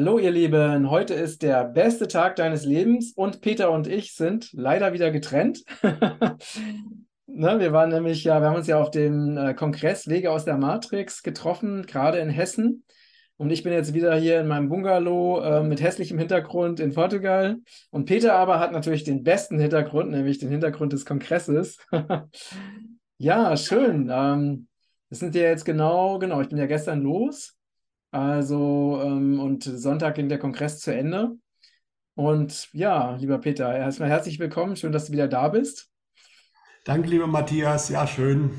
Hallo ihr Lieben, heute ist der beste Tag deines Lebens und Peter und ich sind leider wieder getrennt. ne, wir waren nämlich ja, wir haben uns ja auf dem äh, Kongress Wege aus der Matrix getroffen, gerade in Hessen. Und ich bin jetzt wieder hier in meinem Bungalow äh, mit hässlichem Hintergrund in Portugal. Und Peter aber hat natürlich den besten Hintergrund, nämlich den Hintergrund des Kongresses. ja, schön. Ähm, das sind ja jetzt genau, genau, ich bin ja gestern los. Also, ähm, und Sonntag ging der Kongress zu Ende. Und ja, lieber Peter, erstmal herzlich willkommen. Schön, dass du wieder da bist. Danke, lieber Matthias. Ja, schön.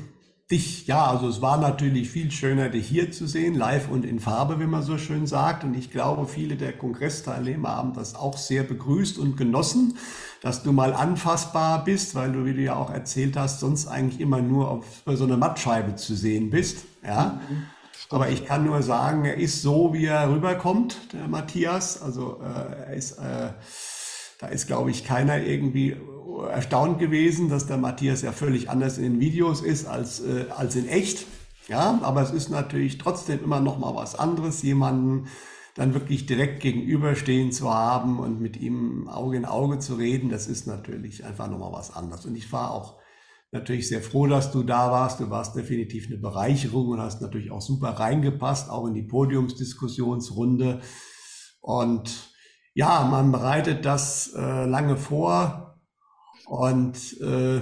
Dich, ja, also es war natürlich viel schöner, dich hier zu sehen, live und in Farbe, wie man so schön sagt. Und ich glaube, viele der Kongressteilnehmer haben das auch sehr begrüßt und genossen, dass du mal anfassbar bist, weil du, wie du ja auch erzählt hast, sonst eigentlich immer nur auf so einer Mattscheibe zu sehen bist. Ja. Mhm. Aber ich kann nur sagen, er ist so, wie er rüberkommt, der Matthias. Also äh, er ist, äh, da ist, glaube ich, keiner irgendwie erstaunt gewesen, dass der Matthias ja völlig anders in den Videos ist als, äh, als in echt. Ja, aber es ist natürlich trotzdem immer noch mal was anderes, jemanden dann wirklich direkt gegenüberstehen zu haben und mit ihm Auge in Auge zu reden. Das ist natürlich einfach noch mal was anderes. Und ich war auch natürlich sehr froh, dass du da warst. Du warst definitiv eine Bereicherung und hast natürlich auch super reingepasst, auch in die Podiumsdiskussionsrunde. Und ja, man bereitet das äh, lange vor und äh,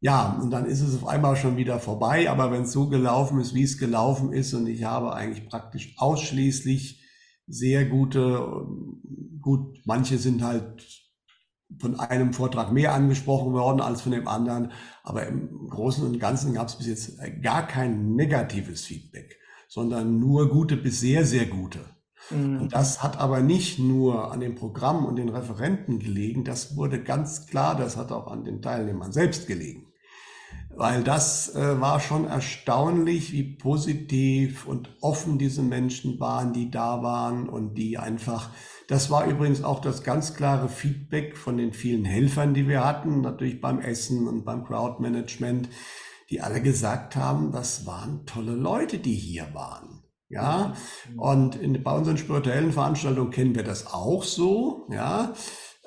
ja, und dann ist es auf einmal schon wieder vorbei. Aber wenn es so gelaufen ist, wie es gelaufen ist, und ich habe eigentlich praktisch ausschließlich sehr gute, gut, manche sind halt von einem Vortrag mehr angesprochen worden als von dem anderen. Aber im Großen und Ganzen gab es bis jetzt gar kein negatives Feedback, sondern nur gute bis sehr, sehr gute. Mhm. Und das hat aber nicht nur an dem Programm und den Referenten gelegen, das wurde ganz klar, das hat auch an den Teilnehmern selbst gelegen. Weil das äh, war schon erstaunlich, wie positiv und offen diese Menschen waren, die da waren und die einfach das war übrigens auch das ganz klare Feedback von den vielen Helfern, die wir hatten, natürlich beim Essen und beim Crowdmanagement, die alle gesagt haben, das waren tolle Leute, die hier waren. Ja, und in, bei unseren spirituellen Veranstaltungen kennen wir das auch so, ja,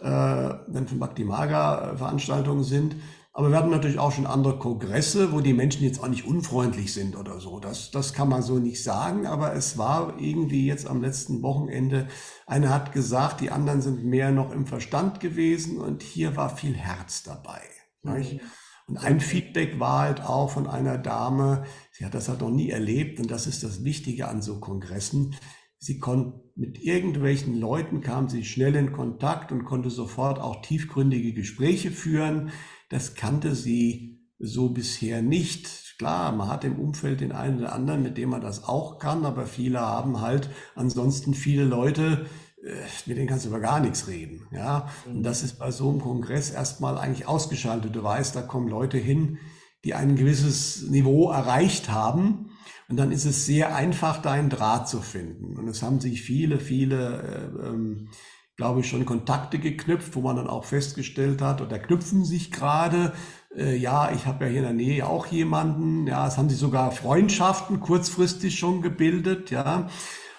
äh, wenn von Bhakti Maga Veranstaltungen sind. Aber wir hatten natürlich auch schon andere Kongresse, wo die Menschen jetzt auch nicht unfreundlich sind oder so. Das, das kann man so nicht sagen, aber es war irgendwie jetzt am letzten Wochenende, einer hat gesagt, die anderen sind mehr noch im Verstand gewesen und hier war viel Herz dabei. Mhm. Und ein Feedback war halt auch von einer Dame, sie hat das halt noch nie erlebt und das ist das Wichtige an so Kongressen. Sie konnte mit irgendwelchen Leuten kam sie schnell in Kontakt und konnte sofort auch tiefgründige Gespräche führen das kannte sie so bisher nicht. Klar, man hat im Umfeld den einen oder anderen, mit dem man das auch kann, aber viele haben halt ansonsten viele Leute, äh, mit denen kannst du über gar nichts reden. Ja, und das ist bei so einem Kongress erstmal eigentlich ausgeschaltet. Du weißt, da kommen Leute hin, die ein gewisses Niveau erreicht haben. Und dann ist es sehr einfach, da einen Draht zu finden. Und es haben sich viele, viele äh, ähm, glaube ich, schon Kontakte geknüpft, wo man dann auch festgestellt hat, oder knüpfen sich gerade, äh, ja, ich habe ja hier in der Nähe auch jemanden, ja, es haben sich sogar Freundschaften kurzfristig schon gebildet, ja.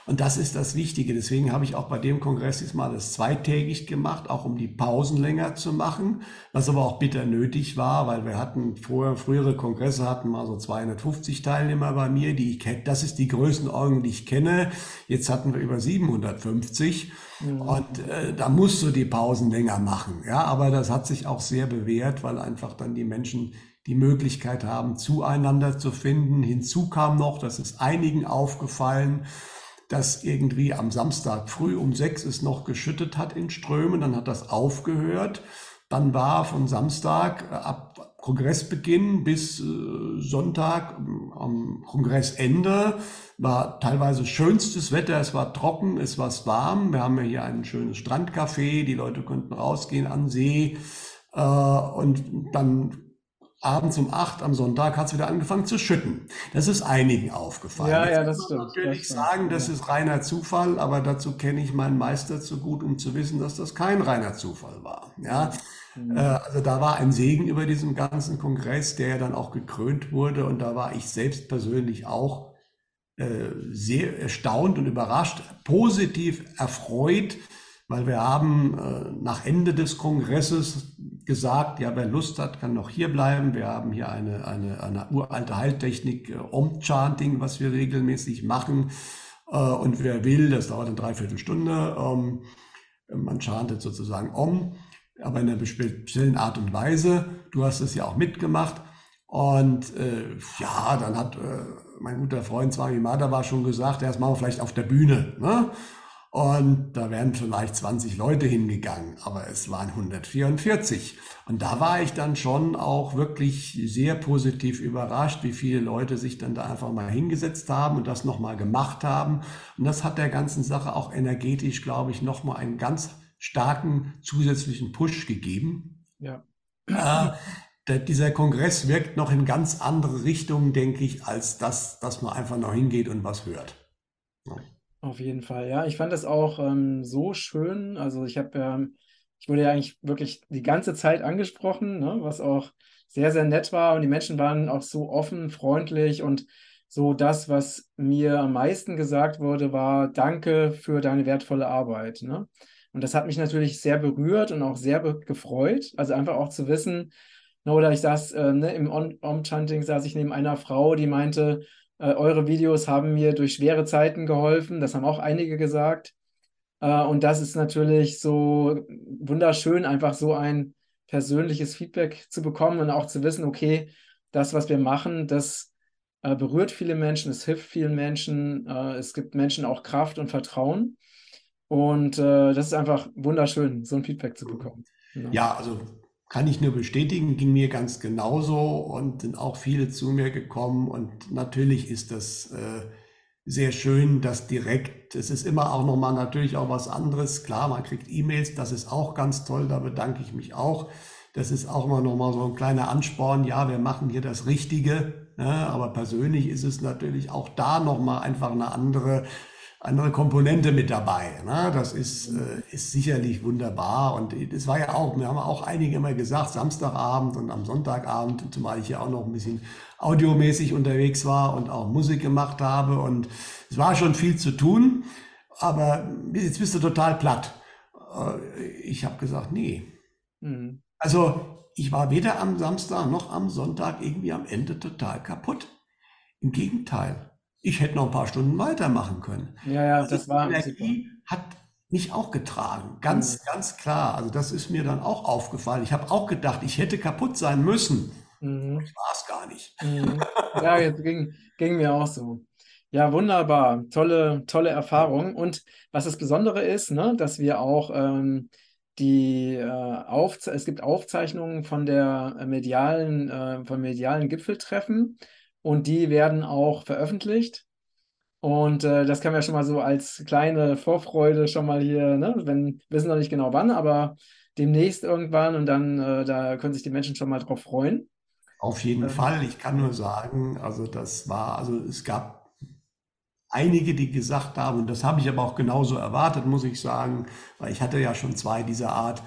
Und das ist das Wichtige. Deswegen habe ich auch bei dem Kongress diesmal das zweitägig gemacht, auch um die Pausen länger zu machen, was aber auch bitter nötig war, weil wir hatten vorher, frühere Kongresse hatten mal so 250 Teilnehmer bei mir, die ich kenne. Das ist die Größenordnung, die ich kenne. Jetzt hatten wir über 750. Mhm. Und äh, da musst du die Pausen länger machen. Ja, aber das hat sich auch sehr bewährt, weil einfach dann die Menschen die Möglichkeit haben, zueinander zu finden. Hinzu kam noch, das ist einigen aufgefallen, dass irgendwie am Samstag früh um sechs es noch geschüttet hat in Strömen, dann hat das aufgehört. Dann war von Samstag äh, ab Kongressbeginn bis äh, Sonntag ähm, am Kongressende war teilweise schönstes Wetter. Es war trocken, es war warm. Wir haben ja hier ein schönes Strandcafé. Die Leute konnten rausgehen an See. Äh, und dann abends um acht am Sonntag hat es wieder angefangen zu schütten. Das ist einigen aufgefallen. Ja, ja, das stimmt. Ich natürlich das sagen, das ist reiner Zufall, aber dazu kenne ich meinen Meister zu gut, um zu wissen, dass das kein reiner Zufall war. Ja, mhm. Äh, also da war ein Segen über diesem ganzen Kongress, der ja dann auch gekrönt wurde und da war ich selbst persönlich auch äh, sehr erstaunt und überrascht, positiv erfreut, weil wir haben äh, nach Ende des Kongresses gesagt, ja, wer Lust hat, kann noch hier bleiben. Wir haben hier eine, eine, eine uralte Heiltechnik, äh, Om-Chanting, was wir regelmäßig machen. Äh, und wer will, das dauert eine Dreiviertelstunde, ähm, man chantet sozusagen Om, aber in einer speziellen Art und Weise. Du hast es ja auch mitgemacht. Und äh, ja, dann hat äh, mein guter Freund Swami Madhava schon gesagt, das machen wir vielleicht auf der Bühne. Ne? Und da wären vielleicht 20 Leute hingegangen, aber es waren 144. Und da war ich dann schon auch wirklich sehr positiv überrascht, wie viele Leute sich dann da einfach mal hingesetzt haben und das nochmal gemacht haben. Und das hat der ganzen Sache auch energetisch, glaube ich, nochmal einen ganz starken zusätzlichen Push gegeben. Ja. Äh, der, dieser Kongress wirkt noch in ganz andere Richtungen, denke ich, als das, dass man einfach noch hingeht und was hört. Ja. Auf jeden Fall, ja. Ich fand das auch ähm, so schön. Also ich habe ja, ich wurde ja eigentlich wirklich die ganze Zeit angesprochen, ne, was auch sehr, sehr nett war. Und die Menschen waren auch so offen, freundlich und so das, was mir am meisten gesagt wurde, war Danke für deine wertvolle Arbeit. Ne? Und das hat mich natürlich sehr berührt und auch sehr gefreut. Also einfach auch zu wissen, ne, oder ich saß äh, ne, im Om-Chanting, saß ich neben einer Frau, die meinte, äh, eure Videos haben mir durch schwere Zeiten geholfen. Das haben auch einige gesagt. Äh, und das ist natürlich so wunderschön, einfach so ein persönliches Feedback zu bekommen und auch zu wissen, okay, das, was wir machen, das äh, berührt viele Menschen, es hilft vielen Menschen, äh, es gibt Menschen auch Kraft und Vertrauen. Und äh, das ist einfach wunderschön, so ein Feedback zu bekommen. Ja, ja also kann ich nur bestätigen, ging mir ganz genauso und sind auch viele zu mir gekommen. Und natürlich ist das äh, sehr schön, dass direkt, es ist immer auch nochmal natürlich auch was anderes. Klar, man kriegt E-Mails, das ist auch ganz toll, da bedanke ich mich auch. Das ist auch immer nochmal so ein kleiner Ansporn. Ja, wir machen hier das Richtige. Ne? Aber persönlich ist es natürlich auch da nochmal einfach eine andere andere Komponente mit dabei. Ne? Das ist, äh, ist sicherlich wunderbar. Und es war ja auch, wir haben auch einige immer gesagt, Samstagabend und am Sonntagabend, zumal ich ja auch noch ein bisschen audiomäßig unterwegs war und auch Musik gemacht habe. Und es war schon viel zu tun, aber jetzt bist du total platt. Äh, ich habe gesagt, nee. Mhm. Also ich war weder am Samstag noch am Sonntag irgendwie am Ende total kaputt. Im Gegenteil ich hätte noch ein paar Stunden weitermachen können. Ja, ja, also das war. Energie hat mich auch getragen, ganz, mhm. ganz klar. Also das ist mir dann auch aufgefallen. Ich habe auch gedacht, ich hätte kaputt sein müssen. Mhm. Ich war es gar nicht. Mhm. Ja, jetzt ging, ging mir auch so. Ja, wunderbar. Tolle, tolle Erfahrung. Und was das Besondere ist, ne, dass wir auch ähm, die äh, Aufze es gibt Aufzeichnungen von der medialen, äh, von medialen Gipfeltreffen und die werden auch veröffentlicht. Und äh, das kann man ja schon mal so als kleine Vorfreude schon mal hier, ne? wenn, wissen noch nicht genau wann, aber demnächst irgendwann und dann, äh, da können sich die Menschen schon mal drauf freuen. Auf jeden ähm, Fall. Ich kann nur sagen, also das war, also es gab einige, die gesagt haben, und das habe ich aber auch genauso erwartet, muss ich sagen, weil ich hatte ja schon zwei dieser Art.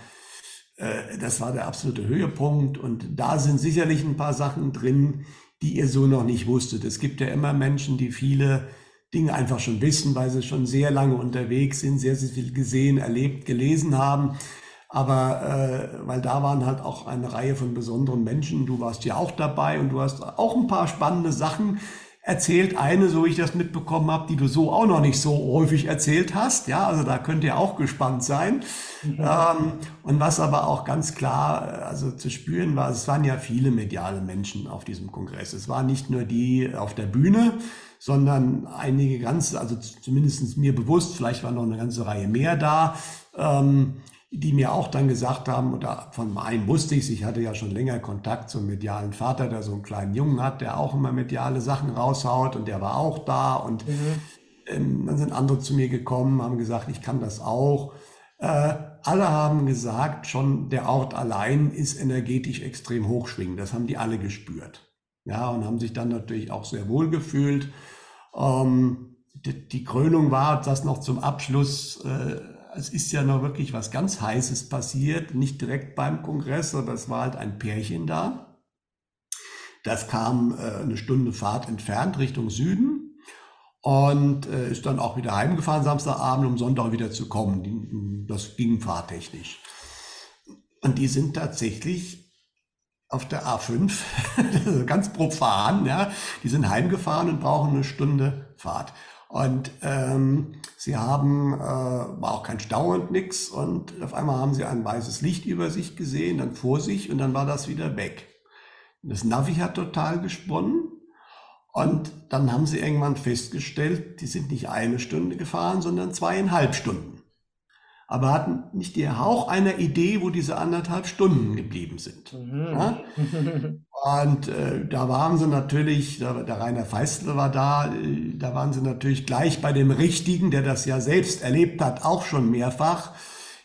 Äh, das war der absolute Höhepunkt und da sind sicherlich ein paar Sachen drin, die ihr so noch nicht wusstet. Es gibt ja immer Menschen, die viele Dinge einfach schon wissen, weil sie schon sehr lange unterwegs sind, sehr, sehr viel gesehen, erlebt, gelesen haben. Aber äh, weil da waren halt auch eine Reihe von besonderen Menschen. Du warst ja auch dabei und du hast auch ein paar spannende Sachen erzählt. Eine, so ich das mitbekommen habe, die du so auch noch nicht so häufig erzählt hast. Ja, also da könnt ihr auch gespannt sein. Mhm. Ähm, und was aber auch ganz klar also zu spüren war, es waren ja viele mediale Menschen auf diesem Kongress. Es waren nicht nur die auf der Bühne, sondern einige ganz, also zumindest mir bewusst, vielleicht war noch eine ganze Reihe mehr da. Ähm, die mir auch dann gesagt haben, oder von einem wusste ich ich hatte ja schon länger Kontakt zum medialen Vater, der so einen kleinen Jungen hat, der auch immer mediale Sachen raushaut und der war auch da und mhm. ähm, dann sind andere zu mir gekommen, haben gesagt, ich kann das auch. Äh, alle haben gesagt, schon der Ort allein ist energetisch extrem hochschwingend. Das haben die alle gespürt. Ja, und haben sich dann natürlich auch sehr wohl gefühlt. Ähm, die, Krönung war, das noch zum Abschluss, äh, es ist ja noch wirklich was ganz Heißes passiert, nicht direkt beim Kongress, aber es war halt ein Pärchen da. Das kam äh, eine Stunde Fahrt entfernt Richtung Süden und äh, ist dann auch wieder heimgefahren Samstagabend, um Sonntag wieder zu kommen. Das ging fahrtechnisch. Und die sind tatsächlich auf der A5, ganz profan, ja, die sind heimgefahren und brauchen eine Stunde Fahrt. Und ähm, sie haben, äh, war auch kein Stau und nix. Und auf einmal haben sie ein weißes Licht über sich gesehen, dann vor sich und dann war das wieder weg. Das Navi hat total gesponnen. Und dann haben sie irgendwann festgestellt, die sind nicht eine Stunde gefahren, sondern zweieinhalb Stunden. Aber hatten nicht die Hauch einer Idee, wo diese anderthalb Stunden geblieben sind. Mhm. Ja? Und äh, da waren sie natürlich, der, der Rainer Feistel war da, äh, da waren sie natürlich gleich bei dem Richtigen, der das ja selbst erlebt hat, auch schon mehrfach.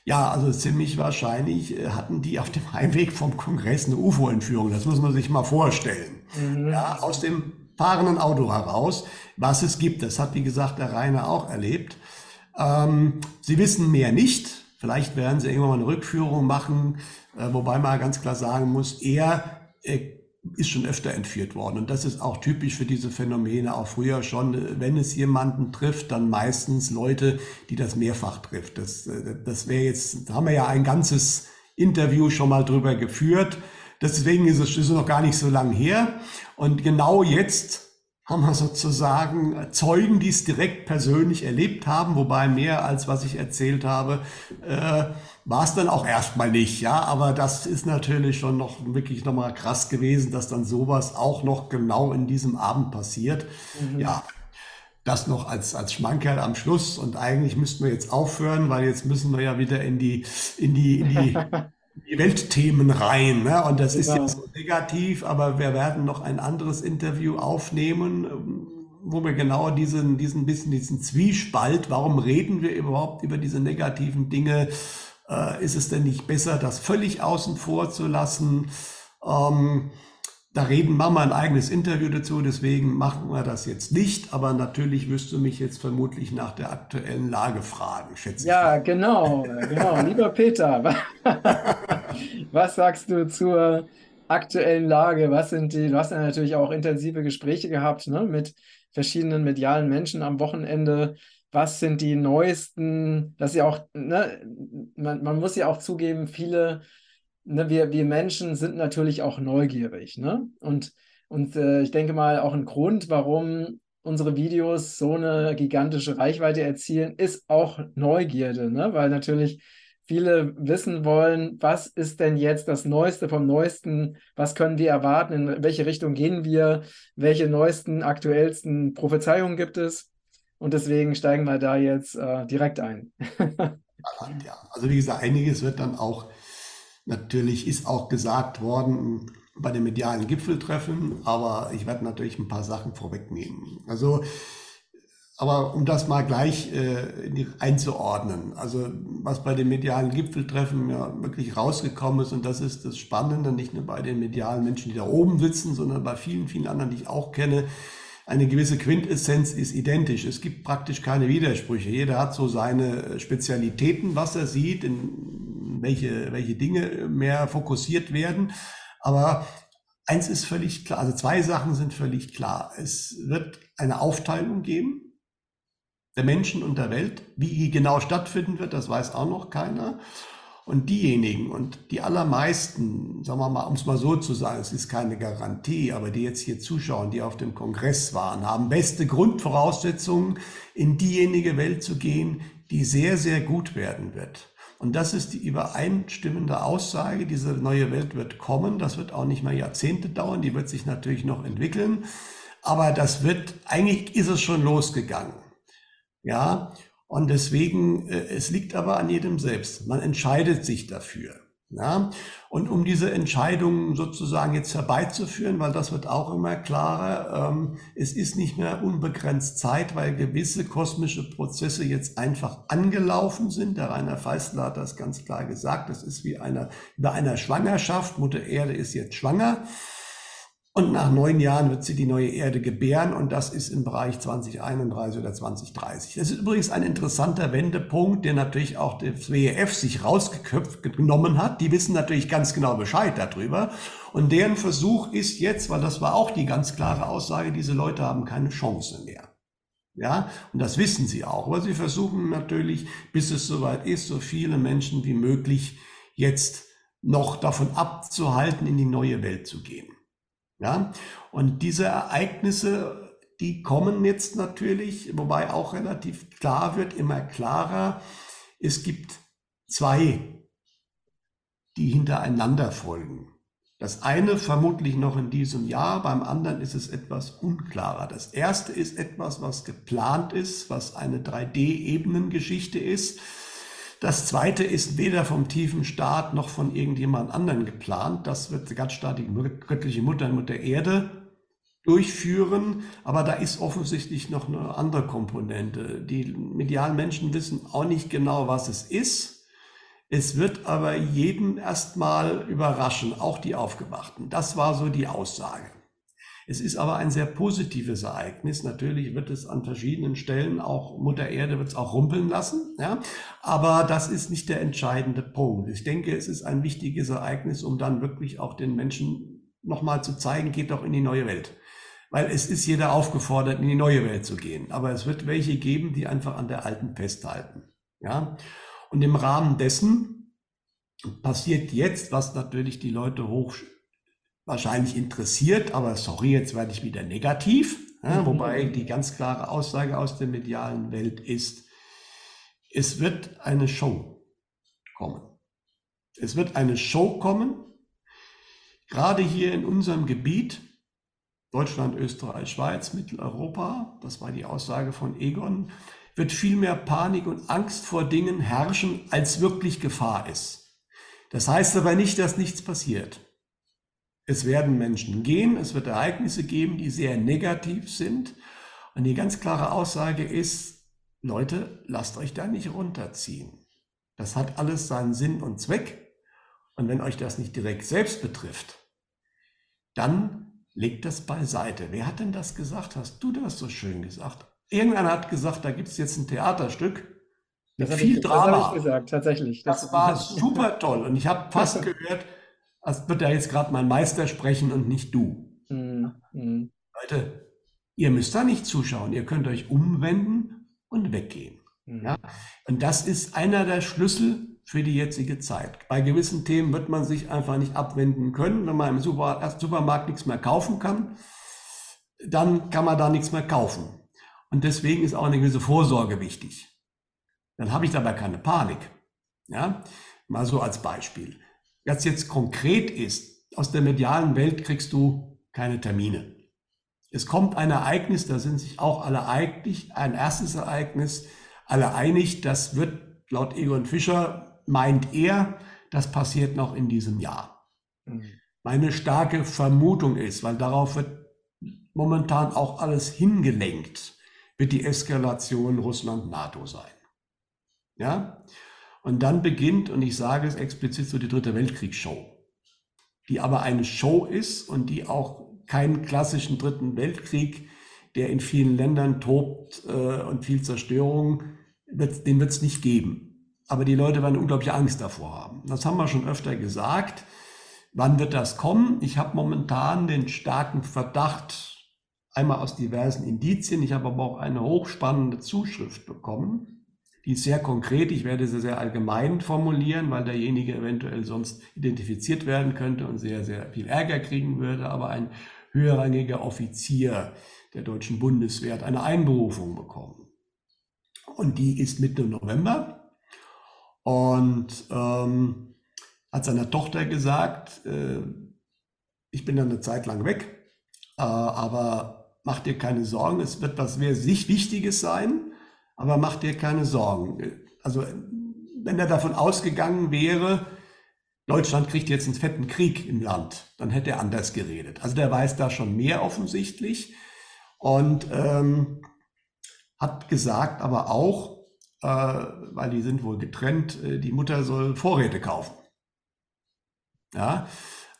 Ja, also ziemlich wahrscheinlich äh, hatten die auf dem Heimweg vom Kongress eine UFO-Entführung. Das muss man sich mal vorstellen. Mhm. Ja, aus dem fahrenden Auto heraus, was es gibt. Das hat, wie gesagt, der Rainer auch erlebt. Ähm, sie wissen mehr nicht. Vielleicht werden sie irgendwann mal eine Rückführung machen, äh, wobei man ganz klar sagen muss, er äh, ist schon öfter entführt worden. Und das ist auch typisch für diese Phänomene, auch früher schon. Wenn es jemanden trifft, dann meistens Leute, die das mehrfach trifft. Das, das wäre jetzt, da haben wir ja ein ganzes Interview schon mal drüber geführt. Deswegen ist es, ist es noch gar nicht so lang her. Und genau jetzt haben wir sozusagen Zeugen, die es direkt persönlich erlebt haben, wobei mehr als was ich erzählt habe, äh, war es dann auch erstmal nicht, ja. Aber das ist natürlich schon noch wirklich nochmal krass gewesen, dass dann sowas auch noch genau in diesem Abend passiert. Mhm. Ja, das noch als, als Schmankerl am Schluss. Und eigentlich müssten wir jetzt aufhören, weil jetzt müssen wir ja wieder in die, in die, in die, die Weltthemen rein. Ne? Und das genau. ist jetzt so negativ, aber wir werden noch ein anderes Interview aufnehmen, wo wir genau diesen, diesen bisschen, diesen Zwiespalt, warum reden wir überhaupt über diese negativen Dinge, äh, ist es denn nicht besser, das völlig außen vor zu lassen? Ähm, da reden wir mal ein eigenes Interview dazu, deswegen machen wir das jetzt nicht. Aber natürlich wirst du mich jetzt vermutlich nach der aktuellen Lage fragen, schätze ja, ich. Ja, genau, genau. Lieber Peter, was sagst du zur aktuellen Lage? Was sind die, du hast ja natürlich auch intensive Gespräche gehabt ne, mit verschiedenen medialen Menschen am Wochenende was sind die neuesten, dass ja auch, ne, man, man muss ja auch zugeben, viele, ne, wir, wir Menschen sind natürlich auch neugierig, ne? Und, und äh, ich denke mal, auch ein Grund, warum unsere Videos so eine gigantische Reichweite erzielen, ist auch Neugierde, ne? Weil natürlich viele wissen wollen, was ist denn jetzt das Neueste vom Neuesten, was können wir erwarten, in welche Richtung gehen wir, welche neuesten, aktuellsten Prophezeiungen gibt es. Und deswegen steigen wir da jetzt äh, direkt ein. ja, also wie gesagt, einiges wird dann auch, natürlich ist auch gesagt worden bei den medialen Gipfeltreffen, aber ich werde natürlich ein paar Sachen vorwegnehmen. Also, aber um das mal gleich äh, einzuordnen, also was bei den medialen Gipfeltreffen ja wirklich rausgekommen ist, und das ist das Spannende, nicht nur bei den medialen Menschen, die da oben sitzen, sondern bei vielen, vielen anderen, die ich auch kenne, eine gewisse Quintessenz ist identisch. Es gibt praktisch keine Widersprüche. Jeder hat so seine Spezialitäten, was er sieht, in welche, welche Dinge mehr fokussiert werden. Aber eins ist völlig klar, also zwei Sachen sind völlig klar. Es wird eine Aufteilung geben der Menschen und der Welt. Wie die genau stattfinden wird, das weiß auch noch keiner. Und diejenigen und die allermeisten, sagen wir mal, um es mal so zu sagen, es ist keine Garantie, aber die jetzt hier zuschauen, die auf dem Kongress waren, haben beste Grundvoraussetzungen, in diejenige Welt zu gehen, die sehr, sehr gut werden wird. Und das ist die übereinstimmende Aussage, diese neue Welt wird kommen, das wird auch nicht mal Jahrzehnte dauern, die wird sich natürlich noch entwickeln, aber das wird, eigentlich ist es schon losgegangen. Ja, und deswegen, äh, es liegt aber an jedem selbst. Man entscheidet sich dafür. Ja? Und um diese Entscheidung sozusagen jetzt herbeizuführen, weil das wird auch immer klarer, ähm, es ist nicht mehr unbegrenzt Zeit, weil gewisse kosmische Prozesse jetzt einfach angelaufen sind. Der Rainer Feistler hat das ganz klar gesagt. Das ist wie einer, bei einer Schwangerschaft. Mutter Erde ist jetzt schwanger. Und nach neun Jahren wird sie die neue Erde gebären und das ist im Bereich 2031 oder 2030. Das ist übrigens ein interessanter Wendepunkt, der natürlich auch das WEF sich rausgeköpft genommen hat. Die wissen natürlich ganz genau Bescheid darüber. Und deren Versuch ist jetzt, weil das war auch die ganz klare Aussage, diese Leute haben keine Chance mehr. Ja, und das wissen sie auch. Aber sie versuchen natürlich, bis es soweit ist, so viele Menschen wie möglich jetzt noch davon abzuhalten, in die neue Welt zu gehen. Ja, und diese Ereignisse, die kommen jetzt natürlich, wobei auch relativ klar wird, immer klarer, es gibt zwei, die hintereinander folgen. Das eine vermutlich noch in diesem Jahr, beim anderen ist es etwas unklarer. Das erste ist etwas, was geplant ist, was eine 3D-Ebenengeschichte ist. Das zweite ist weder vom tiefen Staat noch von irgendjemand anderen geplant. Das wird die ganz staatliche göttliche Mutter, Mutter Erde durchführen. Aber da ist offensichtlich noch eine andere Komponente. Die medialen Menschen wissen auch nicht genau, was es ist. Es wird aber jeden erstmal überraschen, auch die Aufgewachten. Das war so die Aussage. Es ist aber ein sehr positives Ereignis. Natürlich wird es an verschiedenen Stellen auch Mutter Erde wird es auch rumpeln lassen. Ja? Aber das ist nicht der entscheidende Punkt. Ich denke, es ist ein wichtiges Ereignis, um dann wirklich auch den Menschen nochmal zu zeigen, geht doch in die neue Welt. Weil es ist jeder aufgefordert, in die neue Welt zu gehen. Aber es wird welche geben, die einfach an der alten festhalten. Ja? Und im Rahmen dessen passiert jetzt, was natürlich die Leute hoch wahrscheinlich interessiert, aber sorry, jetzt werde ich wieder negativ, ja, mhm. wobei die ganz klare Aussage aus der medialen Welt ist, es wird eine Show kommen. Es wird eine Show kommen, gerade hier in unserem Gebiet, Deutschland, Österreich, Schweiz, Mitteleuropa, das war die Aussage von Egon, wird viel mehr Panik und Angst vor Dingen herrschen, als wirklich Gefahr ist. Das heißt aber nicht, dass nichts passiert. Es werden Menschen gehen, es wird Ereignisse geben, die sehr negativ sind. Und die ganz klare Aussage ist, Leute, lasst euch da nicht runterziehen. Das hat alles seinen Sinn und Zweck. Und wenn euch das nicht direkt selbst betrifft, dann legt das beiseite. Wer hat denn das gesagt? Hast du das so schön gesagt? Irgendeiner hat gesagt, da gibt es jetzt ein Theaterstück mit das viel ich, Drama. Das habe ich gesagt, tatsächlich. Das, das war super toll. Und ich habe fast gehört, als wird da jetzt gerade mein Meister sprechen und nicht du. Mm. Leute, ihr müsst da nicht zuschauen. Ihr könnt euch umwenden und weggehen. Mm. Ja? Und das ist einer der Schlüssel für die jetzige Zeit. Bei gewissen Themen wird man sich einfach nicht abwenden können. Wenn man im Supermarkt nichts mehr kaufen kann, dann kann man da nichts mehr kaufen. Und deswegen ist auch eine gewisse Vorsorge wichtig. Dann habe ich dabei keine Panik. Ja, mal so als Beispiel. Was jetzt konkret ist, aus der medialen Welt kriegst du keine Termine. Es kommt ein Ereignis, da sind sich auch alle einig, ein erstes Ereignis, alle einig, das wird laut Egon Fischer, meint er, das passiert noch in diesem Jahr. Mhm. Meine starke Vermutung ist, weil darauf wird momentan auch alles hingelenkt, wird die Eskalation Russland-NATO sein. Ja? Und dann beginnt, und ich sage es explizit, so die dritte Weltkriegsshow, die aber eine Show ist und die auch keinen klassischen dritten Weltkrieg, der in vielen Ländern tobt äh, und viel Zerstörung, wird, den wird es nicht geben. Aber die Leute werden unglaubliche Angst davor haben. Das haben wir schon öfter gesagt. Wann wird das kommen? Ich habe momentan den starken Verdacht, einmal aus diversen Indizien. Ich habe aber auch eine hochspannende Zuschrift bekommen. Die ist sehr konkret. Ich werde sie sehr allgemein formulieren, weil derjenige eventuell sonst identifiziert werden könnte und sehr, sehr viel Ärger kriegen würde. Aber ein höherrangiger Offizier der deutschen Bundeswehr hat eine Einberufung bekommen. Und die ist Mitte November. Und ähm, hat seiner Tochter gesagt, äh, ich bin dann eine Zeit lang weg, äh, aber mach dir keine Sorgen, es wird was sehr sich Wichtiges sein, aber mach dir keine Sorgen. Also wenn er davon ausgegangen wäre, Deutschland kriegt jetzt einen fetten Krieg im Land, dann hätte er anders geredet. Also der weiß da schon mehr offensichtlich und ähm, hat gesagt aber auch, äh, weil die sind wohl getrennt, äh, die Mutter soll Vorräte kaufen. Ja,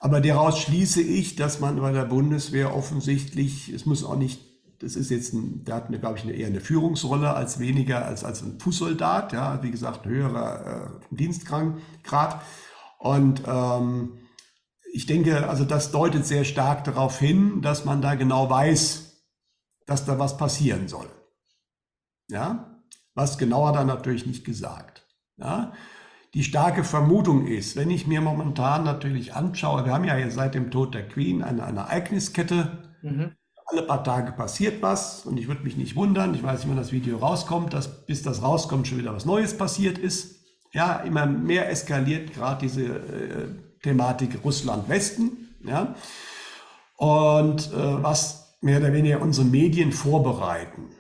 aber daraus schließe ich, dass man bei der Bundeswehr offensichtlich, es muss auch nicht, das ist jetzt, ein, der hat eine, glaube ich, eine, eher eine Führungsrolle als weniger als, als ein Fußsoldat, ja, wie gesagt, höherer äh, Dienstgrad. Und ähm, ich denke, also das deutet sehr stark darauf hin, dass man da genau weiß, dass da was passieren soll. Ja, was genauer dann natürlich nicht gesagt. Ja, die starke Vermutung ist, wenn ich mir momentan natürlich anschaue, wir haben ja seit dem Tod der Queen eine, eine Ereigniskette. Mhm. Alle paar Tage passiert was und ich würde mich nicht wundern, ich weiß nicht, wann das Video rauskommt, dass bis das rauskommt schon wieder was Neues passiert ist. Ja, immer mehr eskaliert gerade diese äh, Thematik Russland-Westen. Ja, und äh, was mehr oder weniger unsere Medien vorbereiten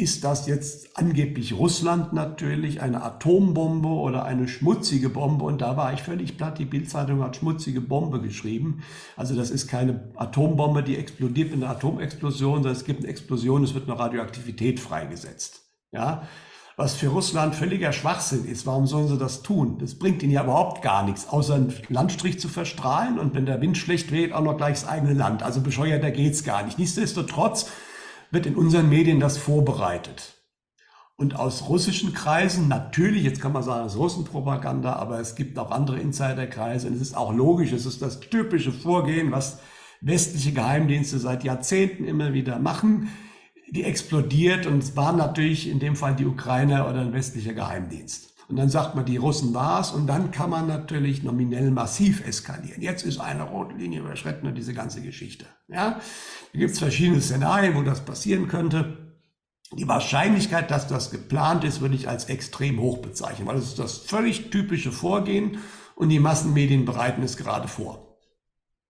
ist das jetzt angeblich Russland natürlich eine Atombombe oder eine schmutzige Bombe? Und da war ich völlig platt. Die Bildzeitung hat schmutzige Bombe geschrieben. Also das ist keine Atombombe, die explodiert in einer Atomexplosion, sondern es gibt eine Explosion, es wird eine Radioaktivität freigesetzt. Ja, was für Russland völliger Schwachsinn ist. Warum sollen sie das tun? Das bringt ihnen ja überhaupt gar nichts, außer einen Landstrich zu verstrahlen und wenn der Wind schlecht weht, auch noch gleich das eigene Land. Also bescheuerter geht's gar nicht. Nichtsdestotrotz wird in unseren Medien das vorbereitet. Und aus russischen Kreisen, natürlich, jetzt kann man sagen, es ist Russenpropaganda, aber es gibt auch andere Insiderkreise und es ist auch logisch, es ist das typische Vorgehen, was westliche Geheimdienste seit Jahrzehnten immer wieder machen. Die explodiert und es war natürlich in dem Fall die Ukraine oder ein westlicher Geheimdienst. Und dann sagt man, die Russen war es und dann kann man natürlich nominell massiv eskalieren. Jetzt ist eine rote Linie überschritten und diese ganze Geschichte. Ja, da gibt es verschiedene Szenarien, wo das passieren könnte. Die Wahrscheinlichkeit, dass das geplant ist, würde ich als extrem hoch bezeichnen, weil es ist das völlig typische Vorgehen und die Massenmedien bereiten es gerade vor.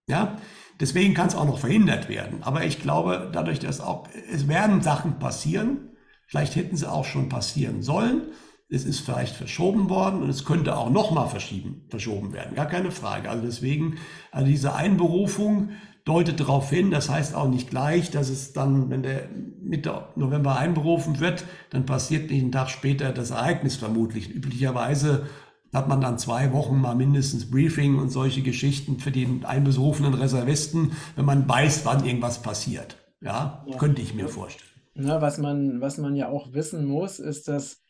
Ja, deswegen kann es auch noch verhindert werden. Aber ich glaube, dadurch, dass auch, es werden Sachen passieren, vielleicht hätten sie auch schon passieren sollen, es ist vielleicht verschoben worden und es könnte auch nochmal verschoben werden, gar keine Frage. Also deswegen, also diese Einberufung deutet darauf hin, das heißt auch nicht gleich, dass es dann, wenn der Mitte November einberufen wird, dann passiert nicht einen Tag später das Ereignis vermutlich. Üblicherweise hat man dann zwei Wochen mal mindestens Briefing und solche Geschichten für den einberufenen Reservisten, wenn man weiß, wann irgendwas passiert. Ja, ja. könnte ich mir vorstellen. Na, was man, was man ja auch wissen muss, ist, dass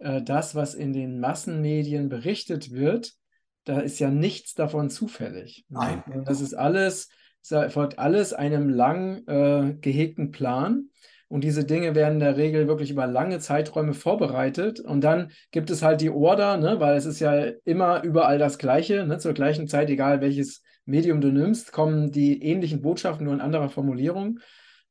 äh, das, was in den Massenmedien berichtet wird, da ist ja nichts davon zufällig. Ne? Nein. Ne? Das ist alles, folgt alles einem lang äh, gehegten Plan. Und diese Dinge werden in der Regel wirklich über lange Zeiträume vorbereitet. Und dann gibt es halt die Order, ne? weil es ist ja immer überall das Gleiche. Ne? Zur gleichen Zeit, egal welches Medium du nimmst, kommen die ähnlichen Botschaften nur in anderer Formulierung.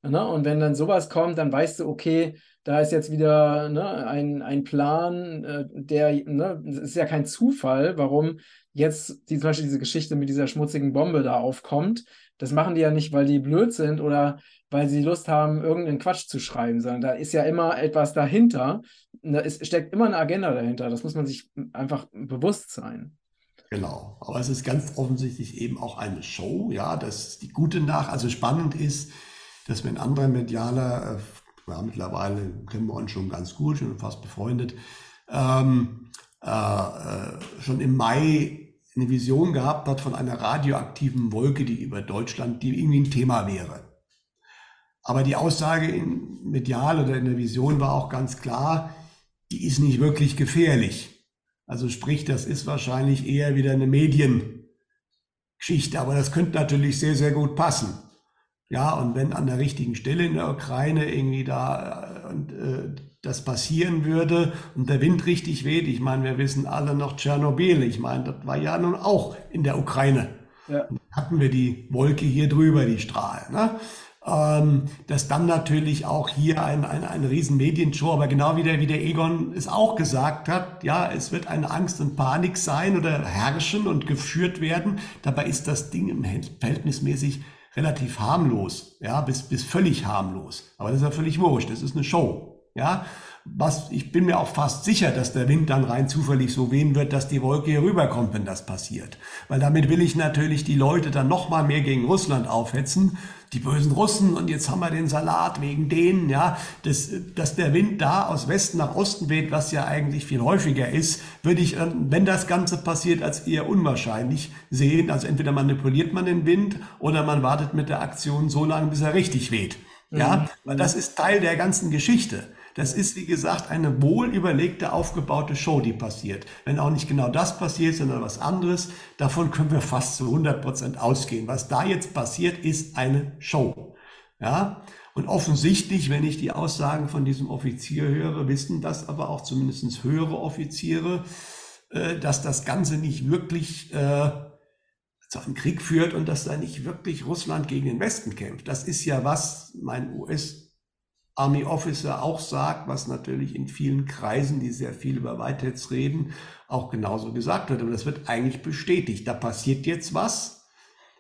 Ne? Und wenn dann sowas kommt, dann weißt du, okay, da ist jetzt wieder ne, ein, ein Plan, äh, der, ne, es ist ja kein Zufall, warum jetzt die, zum Beispiel diese Geschichte mit dieser schmutzigen Bombe da aufkommt. Das machen die ja nicht, weil die blöd sind oder weil sie Lust haben, irgendeinen Quatsch zu schreiben, sondern da ist ja immer etwas dahinter. Es steckt immer eine Agenda dahinter. Das muss man sich einfach bewusst sein. Genau, aber es ist ganz offensichtlich eben auch eine Show, ja, das die gute Nach, also spannend ist, dass wenn andere mediale, äh, ja, mittlerweile kennen wir uns schon ganz gut, schon fast befreundet, ähm, äh, äh, schon im Mai eine Vision gehabt hat von einer radioaktiven Wolke, die über Deutschland, die irgendwie ein Thema wäre. Aber die Aussage in medial oder in der Vision war auch ganz klar, die ist nicht wirklich gefährlich. Also sprich, das ist wahrscheinlich eher wieder eine Mediengeschichte, aber das könnte natürlich sehr, sehr gut passen. Ja, und wenn an der richtigen Stelle in der Ukraine irgendwie da äh, äh, das passieren würde und der Wind richtig weht, ich meine, wir wissen alle noch Tschernobyl, ich meine, das war ja nun auch in der Ukraine. Ja. Hatten wir die Wolke hier drüber, die Strahlen. Ne? Ähm, dass dann natürlich auch hier ein, ein, ein riesen Medienshow, aber genau wie der, wie der Egon es auch gesagt hat, ja, es wird eine Angst und Panik sein oder herrschen und geführt werden. Dabei ist das Ding im verhältnismäßig relativ harmlos, ja, bis, bis völlig harmlos. Aber das ist ja völlig wurscht, das ist eine Show, ja. Was, ich bin mir auch fast sicher, dass der Wind dann rein zufällig so wehen wird, dass die Wolke hier rüberkommt, wenn das passiert. Weil damit will ich natürlich die Leute dann noch mal mehr gegen Russland aufhetzen die bösen Russen und jetzt haben wir den Salat wegen denen, ja, das, dass der Wind da aus Westen nach Osten weht, was ja eigentlich viel häufiger ist, würde ich, wenn das Ganze passiert, als eher unwahrscheinlich sehen. Also entweder manipuliert man den Wind oder man wartet mit der Aktion so lange, bis er richtig weht. Ja, mhm. weil das ist Teil der ganzen Geschichte. Das ist, wie gesagt, eine wohl überlegte, aufgebaute Show, die passiert. Wenn auch nicht genau das passiert, sondern was anderes, davon können wir fast zu 100 Prozent ausgehen. Was da jetzt passiert, ist eine Show. Ja, Und offensichtlich, wenn ich die Aussagen von diesem Offizier höre, wissen das aber auch zumindest höhere Offiziere, äh, dass das Ganze nicht wirklich äh, zu einem Krieg führt und dass da nicht wirklich Russland gegen den Westen kämpft. Das ist ja was mein US Army Officer auch sagt, was natürlich in vielen Kreisen, die sehr viel über Whiteheads reden, auch genauso gesagt wird. Aber das wird eigentlich bestätigt. Da passiert jetzt was.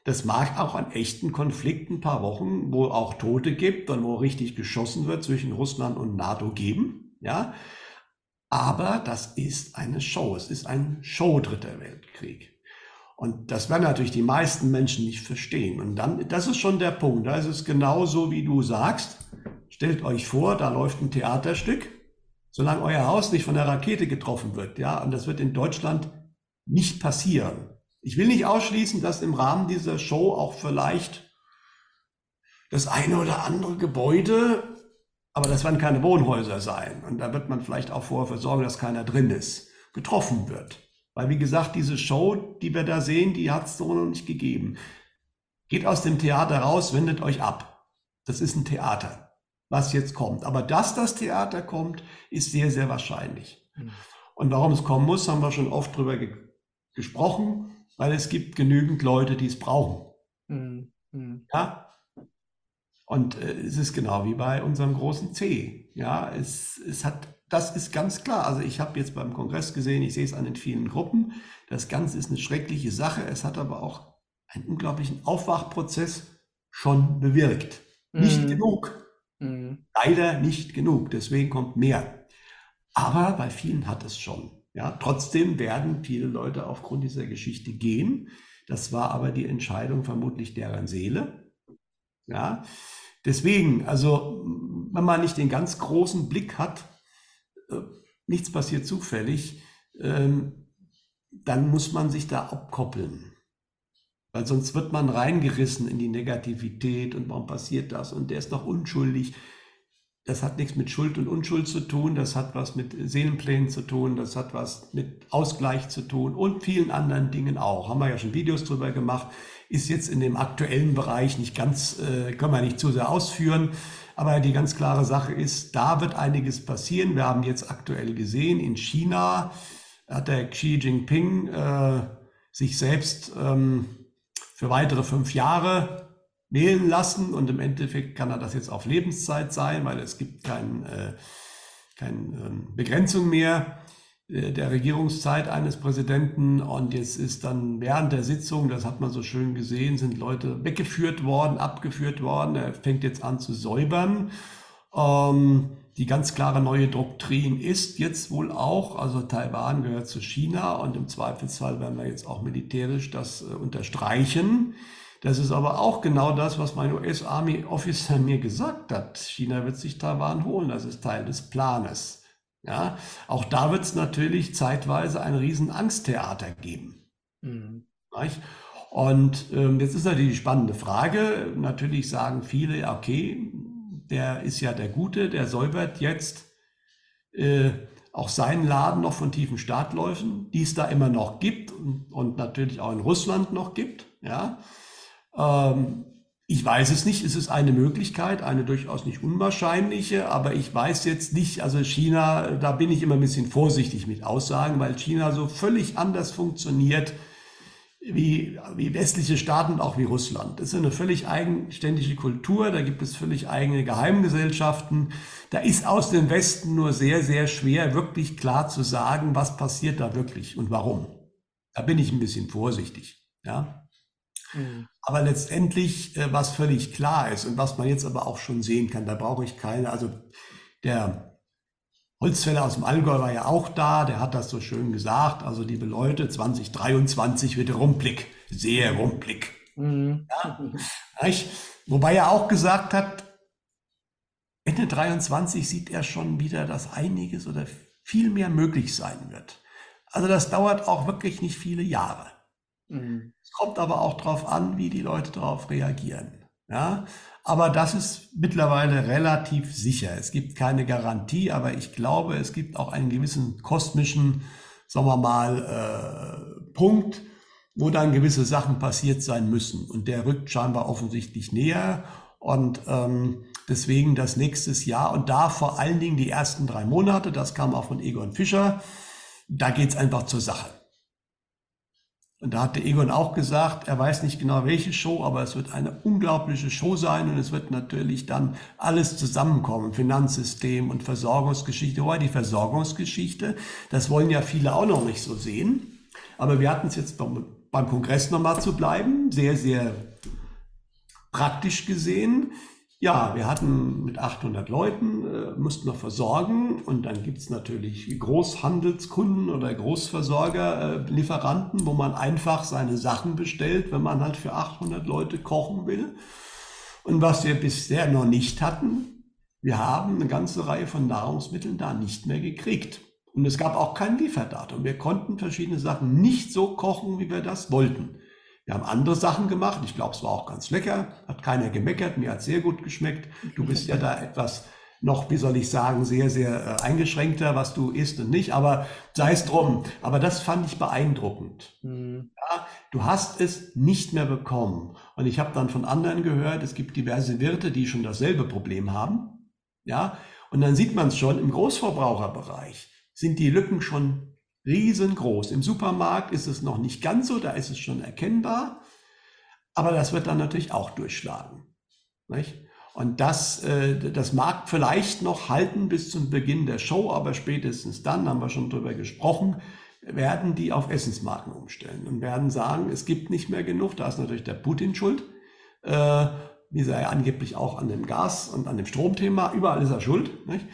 Das mag auch an echten Konflikten ein paar Wochen, wo auch Tote gibt und wo richtig geschossen wird zwischen Russland und NATO geben. Ja, aber das ist eine Show. Es ist ein Show Dritter Weltkrieg. Und das werden natürlich die meisten Menschen nicht verstehen. Und dann, das ist schon der Punkt. Da ist es genauso, wie du sagst. Stellt euch vor, da läuft ein Theaterstück, solange euer Haus nicht von der Rakete getroffen wird. Ja, und das wird in Deutschland nicht passieren. Ich will nicht ausschließen, dass im Rahmen dieser Show auch vielleicht das eine oder andere Gebäude aber das werden keine Wohnhäuser sein. Und da wird man vielleicht auch vorher sorgen, dass keiner drin ist, getroffen wird. Weil, wie gesagt, diese Show, die wir da sehen, die hat es so noch nicht gegeben. Geht aus dem Theater raus, wendet euch ab. Das ist ein Theater, was jetzt kommt. Aber dass das Theater kommt, ist sehr, sehr wahrscheinlich. Mhm. Und warum es kommen muss, haben wir schon oft drüber ge gesprochen, weil es gibt genügend Leute, die es brauchen. Mhm. Mhm. Ja, und äh, es ist genau wie bei unserem großen C. Ja, es, es hat, das ist ganz klar. Also ich habe jetzt beim Kongress gesehen, ich sehe es an den vielen Gruppen. Das Ganze ist eine schreckliche Sache. Es hat aber auch einen unglaublichen Aufwachprozess schon bewirkt. Nicht genug. Mhm. Leider nicht genug. Deswegen kommt mehr. Aber bei vielen hat es schon. Ja, trotzdem werden viele Leute aufgrund dieser Geschichte gehen. Das war aber die Entscheidung vermutlich deren Seele. Ja, Deswegen, also wenn man nicht den ganz großen Blick hat, äh, nichts passiert zufällig, ähm, dann muss man sich da abkoppeln. Weil sonst wird man reingerissen in die Negativität und warum passiert das und der ist doch unschuldig. Das hat nichts mit Schuld und Unschuld zu tun, das hat was mit Seelenplänen zu tun, das hat was mit Ausgleich zu tun und vielen anderen Dingen auch. Haben wir ja schon Videos drüber gemacht ist jetzt in dem aktuellen Bereich nicht ganz, äh, können wir nicht zu sehr ausführen. Aber die ganz klare Sache ist, da wird einiges passieren. Wir haben jetzt aktuell gesehen, in China hat der Xi Jinping äh, sich selbst ähm, für weitere fünf Jahre wählen lassen und im Endeffekt kann er das jetzt auf Lebenszeit sein, weil es gibt kein, äh, keine ähm, Begrenzung mehr. Äh, der Regierungszeit eines Präsidenten und jetzt ist dann während der Sitzung, das hat man so schön gesehen, sind Leute weggeführt worden, abgeführt worden. Er fängt jetzt an zu säubern. Ähm, die ganz klare neue Doktrin ist jetzt wohl auch, also Taiwan gehört zu China und im Zweifelsfall werden wir jetzt auch militärisch das äh, unterstreichen. Das ist aber auch genau das, was mein US-Army-Officer mir gesagt hat. China wird sich Taiwan holen, das ist Teil des Planes. Ja, auch da wird es natürlich zeitweise ein riesen Angsttheater geben. Mhm. Und ähm, jetzt ist natürlich die spannende Frage. Natürlich sagen viele, okay, der ist ja der Gute, der säubert jetzt äh, auch seinen Laden noch von tiefen Startläufen, die es da immer noch gibt und, und natürlich auch in Russland noch gibt. Ja. Ähm, ich weiß es nicht, es ist eine Möglichkeit, eine durchaus nicht unwahrscheinliche, aber ich weiß jetzt nicht, also China, da bin ich immer ein bisschen vorsichtig mit Aussagen, weil China so völlig anders funktioniert wie, wie westliche Staaten und auch wie Russland. Das ist eine völlig eigenständige Kultur, da gibt es völlig eigene Geheimgesellschaften. Da ist aus dem Westen nur sehr, sehr schwer, wirklich klar zu sagen, was passiert da wirklich und warum. Da bin ich ein bisschen vorsichtig. Ja. Mhm. Aber letztendlich, äh, was völlig klar ist und was man jetzt aber auch schon sehen kann, da brauche ich keine, also der Holzfäller aus dem Allgäu war ja auch da, der hat das so schön gesagt, also liebe Leute, 2023 wird rumplig, sehr rumplig. Mhm. Ja, Wobei er auch gesagt hat, Ende 23 sieht er schon wieder, dass einiges oder viel mehr möglich sein wird. Also das dauert auch wirklich nicht viele Jahre. Mhm. Es kommt aber auch darauf an, wie die Leute darauf reagieren. Ja, aber das ist mittlerweile relativ sicher. Es gibt keine Garantie, aber ich glaube, es gibt auch einen gewissen kosmischen, sagen wir mal, äh, Punkt, wo dann gewisse Sachen passiert sein müssen. Und der rückt scheinbar offensichtlich näher. Und ähm, Deswegen das nächstes Jahr und da vor allen Dingen die ersten drei Monate, das kam auch von Egon Fischer, da geht es einfach zur Sache. Und da hat der Egon auch gesagt, er weiß nicht genau welche Show, aber es wird eine unglaubliche Show sein und es wird natürlich dann alles zusammenkommen, Finanzsystem und Versorgungsgeschichte. Wobei die Versorgungsgeschichte, das wollen ja viele auch noch nicht so sehen. Aber wir hatten es jetzt beim, beim Kongress nochmal zu bleiben, sehr, sehr praktisch gesehen. Ja, wir hatten mit 800 Leuten, äh, mussten noch versorgen und dann gibt's natürlich Großhandelskunden oder Großversorger, äh, Lieferanten, wo man einfach seine Sachen bestellt, wenn man halt für 800 Leute kochen will. Und was wir bisher noch nicht hatten, wir haben eine ganze Reihe von Nahrungsmitteln da nicht mehr gekriegt. Und es gab auch kein Lieferdatum. Wir konnten verschiedene Sachen nicht so kochen, wie wir das wollten. Wir haben andere Sachen gemacht. Ich glaube, es war auch ganz lecker. Hat keiner gemeckert. Mir hat sehr gut geschmeckt. Du bist ja da etwas noch, wie soll ich sagen, sehr, sehr äh, eingeschränkter, was du isst und nicht. Aber sei es drum. Aber das fand ich beeindruckend. Mhm. Ja, du hast es nicht mehr bekommen. Und ich habe dann von anderen gehört, es gibt diverse Wirte, die schon dasselbe Problem haben. Ja, und dann sieht man es schon im Großverbraucherbereich sind die Lücken schon riesengroß. Im Supermarkt ist es noch nicht ganz so, da ist es schon erkennbar, aber das wird dann natürlich auch durchschlagen. Nicht? Und das, äh, das mag vielleicht noch halten bis zum Beginn der Show, aber spätestens dann, haben wir schon drüber gesprochen, werden die auf Essensmarken umstellen und werden sagen, es gibt nicht mehr genug. Da ist natürlich der Putin schuld. Äh, wie sei er angeblich auch an dem Gas und an dem Stromthema. Überall ist er schuld. Nicht?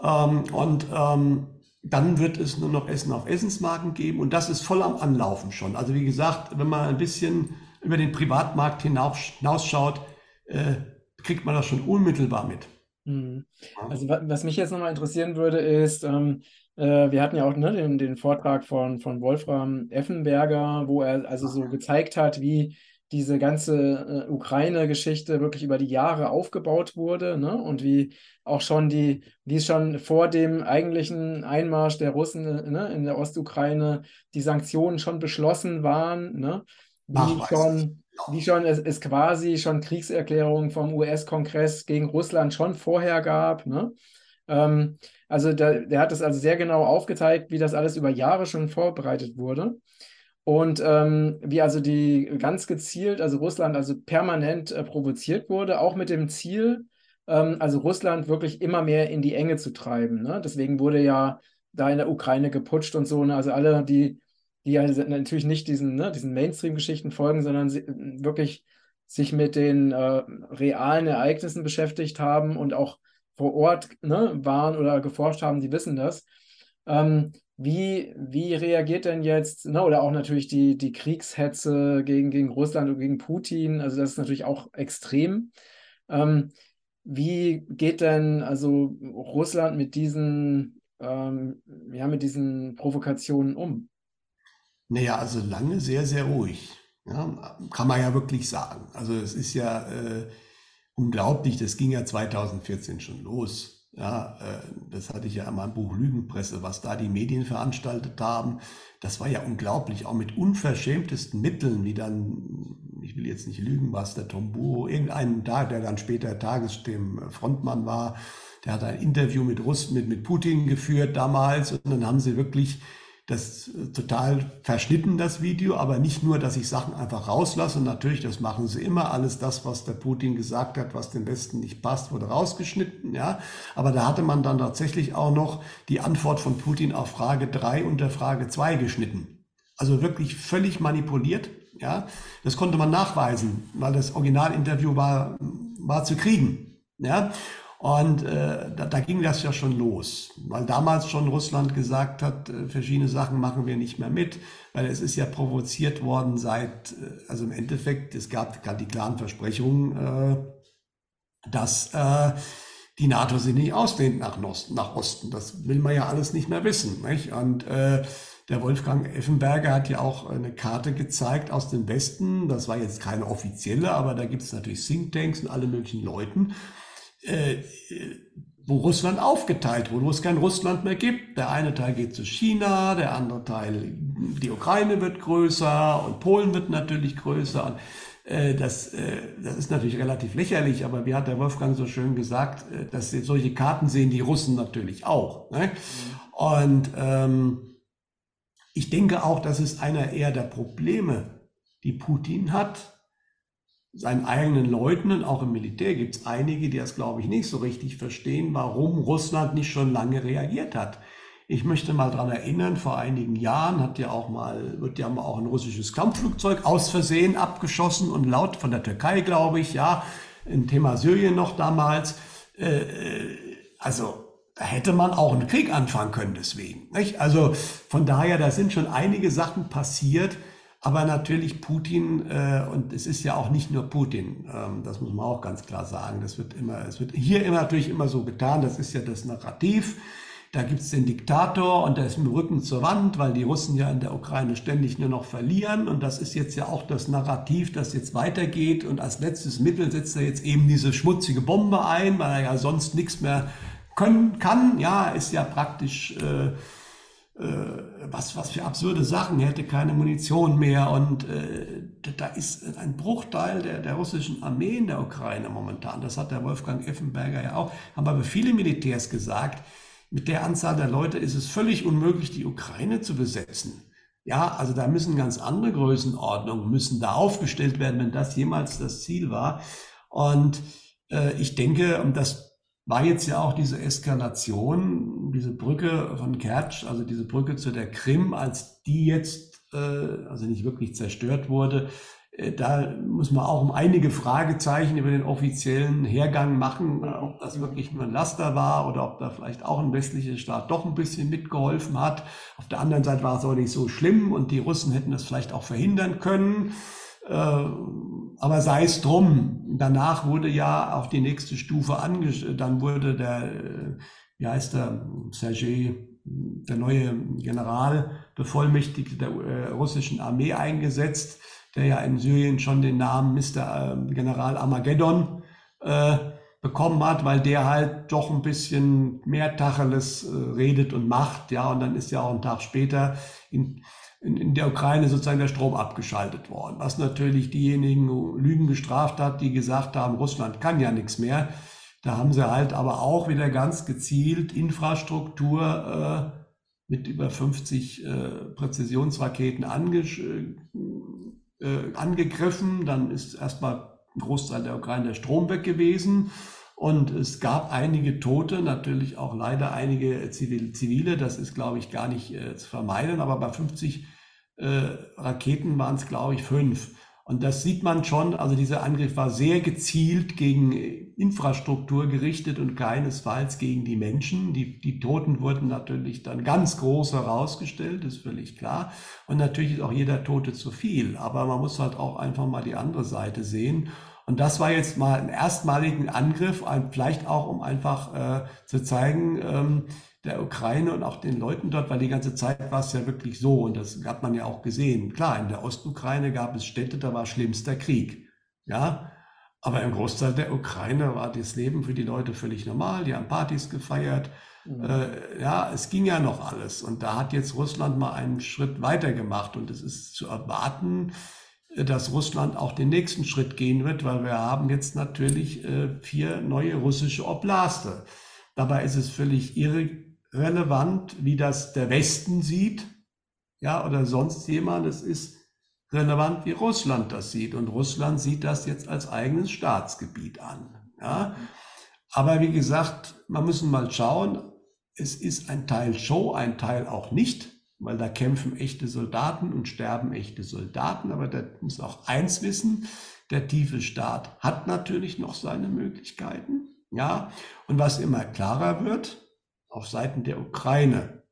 Ähm, und ähm, dann wird es nur noch Essen auf Essensmarken geben und das ist voll am Anlaufen schon. Also wie gesagt, wenn man ein bisschen über den Privatmarkt hinausschaut, äh, kriegt man das schon unmittelbar mit. Mhm. Also was mich jetzt nochmal interessieren würde, ist, ähm, äh, wir hatten ja auch ne, den, den Vortrag von, von Wolfram Effenberger, wo er also so gezeigt hat, wie diese ganze äh, Ukraine-Geschichte wirklich über die Jahre aufgebaut wurde ne? und wie auch schon die, wie schon vor dem eigentlichen Einmarsch der Russen ne, in der Ostukraine die Sanktionen schon beschlossen waren, ne? wie Ach, schon, wie schon es, es quasi schon Kriegserklärungen vom US-Kongress gegen Russland schon vorher gab. Ne? Ähm, also der, der hat das also sehr genau aufgezeigt, wie das alles über Jahre schon vorbereitet wurde. Und ähm, wie also die ganz gezielt, also Russland also permanent äh, provoziert wurde, auch mit dem Ziel, ähm, also Russland wirklich immer mehr in die Enge zu treiben. Ne? Deswegen wurde ja da in der Ukraine geputscht und so. Ne? Also alle, die, die also natürlich nicht diesen, ne, diesen Mainstream-Geschichten folgen, sondern sie, wirklich sich mit den äh, realen Ereignissen beschäftigt haben und auch vor Ort ne, waren oder geforscht haben, die wissen das. Ähm, wie, wie reagiert denn jetzt, ne, oder auch natürlich die, die Kriegshetze gegen, gegen Russland und gegen Putin, also das ist natürlich auch extrem. Ähm, wie geht denn also Russland mit diesen, ähm, ja, mit diesen Provokationen um? Naja, also lange sehr, sehr ruhig. Ja, kann man ja wirklich sagen. Also es ist ja äh, unglaublich, das ging ja 2014 schon los. Ja, äh, das hatte ich ja in meinem Buch Lügenpresse, was da die Medien veranstaltet haben. Das war ja unglaublich, auch mit unverschämtesten Mitteln, wie dann, ich will jetzt nicht lügen, was der Tomburo, irgendeinen Tag, der dann später Tages dem Frontmann war, der hat ein Interview mit Russ, mit, mit Putin geführt damals und dann haben sie wirklich das äh, total verschnitten, das Video, aber nicht nur, dass ich Sachen einfach rauslasse. Natürlich, das machen sie immer. Alles das, was der Putin gesagt hat, was dem Westen nicht passt, wurde rausgeschnitten, ja. Aber da hatte man dann tatsächlich auch noch die Antwort von Putin auf Frage 3 unter Frage 2 geschnitten. Also wirklich völlig manipuliert, ja. Das konnte man nachweisen, weil das Originalinterview war, war zu kriegen, ja. Und äh, da, da ging das ja schon los, weil damals schon Russland gesagt hat, äh, verschiedene Sachen machen wir nicht mehr mit, weil es ist ja provoziert worden seit, äh, also im Endeffekt, es gab, gab die klaren Versprechungen, äh, dass äh, die NATO sich nicht ausdehnt nach, nach Osten. Das will man ja alles nicht mehr wissen. Nicht? Und äh, der Wolfgang Effenberger hat ja auch eine Karte gezeigt aus dem Westen. Das war jetzt keine offizielle, aber da gibt es natürlich Thinktanks und alle möglichen Leuten äh, wo Russland aufgeteilt wurde, wo es kein Russland mehr gibt. Der eine Teil geht zu China, der andere Teil, die Ukraine wird größer und Polen wird natürlich größer. Und Äh, das, das ist natürlich relativ lächerlich, aber wie hat der Wolfgang so schön gesagt, dass solche Karten sehen die Russen natürlich auch. Ne? Und ähm, ich denke auch, das ist einer eher der Probleme, die Putin hat, seinen eigenen Leuten und auch im Militär gibt es einige, die das, glaube ich, nicht so richtig verstehen, warum Russland nicht schon lange reagiert hat. Ich möchte mal daran erinnern, vor einigen Jahren hat ja auch mal, wird ja auch ein russisches Kampfflugzeug aus Versehen abgeschossen und laut von der Türkei, glaube ich, ja, ein Thema Syrien noch damals. Äh, äh, also da hätte man auch einen Krieg anfangen können deswegen. Nicht? Also von daher, da sind schon einige Sachen passiert, aber natürlich Putin, äh, und es ist ja auch nicht nur Putin, ähm, das muss man auch ganz klar sagen. Das wird immer, es wird hier immer natürlich immer so getan, das ist ja das Narrativ. Da gibt es den Diktator und der ist mit dem Rücken zur Wand, weil die Russen ja in der Ukraine ständig nur noch verlieren. Und das ist jetzt ja auch das Narrativ, das jetzt weitergeht. Und als letztes Mittel setzt er jetzt eben diese schmutzige Bombe ein, weil er ja sonst nichts mehr können kann. Ja, ist ja praktisch äh, was, was für absurde Sachen, er hätte keine Munition mehr und äh, da ist ein Bruchteil der, der russischen Armee in der Ukraine momentan. Das hat der Wolfgang Effenberger ja auch, haben aber viele Militärs gesagt, mit der Anzahl der Leute ist es völlig unmöglich, die Ukraine zu besetzen. Ja, also da müssen ganz andere Größenordnungen, müssen da aufgestellt werden, wenn das jemals das Ziel war. Und äh, ich denke, und das war jetzt ja auch diese Eskalation, diese Brücke von Kertsch, also diese Brücke zu der Krim, als die jetzt, äh, also nicht wirklich zerstört wurde, äh, da muss man auch um einige Fragezeichen über den offiziellen Hergang machen, ob das wirklich nur ein Laster war oder ob da vielleicht auch ein westlicher Staat doch ein bisschen mitgeholfen hat. Auf der anderen Seite war es auch nicht so schlimm und die Russen hätten das vielleicht auch verhindern können. Äh, aber sei es drum. Danach wurde ja auf die nächste Stufe angestellt. Dann wurde der, äh, wie heißt der, Sergei, der neue Generalbevollmächtigte der äh, russischen Armee eingesetzt, der ja in Syrien schon den Namen Mr. General Armageddon äh, bekommen hat, weil der halt doch ein bisschen mehr Tacheles äh, redet und macht, ja, und dann ist ja auch ein Tag später in, in, in der Ukraine sozusagen der Strom abgeschaltet worden, was natürlich diejenigen Lügen gestraft hat, die gesagt haben, Russland kann ja nichts mehr. Da haben sie halt aber auch wieder ganz gezielt Infrastruktur äh, mit über 50 äh, Präzisionsraketen ange, äh, angegriffen. Dann ist erstmal ein Großteil der Ukraine der Strom weg gewesen. Und es gab einige Tote, natürlich auch leider einige Zivile. Das ist, glaube ich, gar nicht äh, zu vermeiden. Aber bei 50 äh, Raketen waren es, glaube ich, fünf. Und das sieht man schon, also dieser Angriff war sehr gezielt gegen Infrastruktur gerichtet und keinesfalls gegen die Menschen. Die, die Toten wurden natürlich dann ganz groß herausgestellt, ist völlig klar. Und natürlich ist auch jeder Tote zu viel. Aber man muss halt auch einfach mal die andere Seite sehen. Und das war jetzt mal ein erstmaligen Angriff, vielleicht auch, um einfach äh, zu zeigen, ähm, der Ukraine und auch den Leuten dort, weil die ganze Zeit war es ja wirklich so und das hat man ja auch gesehen. Klar, in der Ostukraine gab es Städte, da war schlimmster Krieg. Ja, aber im Großteil der Ukraine war das Leben für die Leute völlig normal. Die haben Partys gefeiert. Mhm. Äh, ja, es ging ja noch alles. Und da hat jetzt Russland mal einen Schritt weiter gemacht. Und es ist zu erwarten, dass Russland auch den nächsten Schritt gehen wird, weil wir haben jetzt natürlich äh, vier neue russische Oblaste. Dabei ist es völlig irre, relevant, wie das der Westen sieht, ja, oder sonst jemand. Es ist relevant, wie Russland das sieht. Und Russland sieht das jetzt als eigenes Staatsgebiet an. Ja. Aber wie gesagt, man muss mal schauen, es ist ein Teil Show, ein Teil auch nicht, weil da kämpfen echte Soldaten und sterben echte Soldaten. Aber da muss auch eins wissen, der tiefe Staat hat natürlich noch seine Möglichkeiten. Ja, und was immer klarer wird, auf Seiten der Ukraine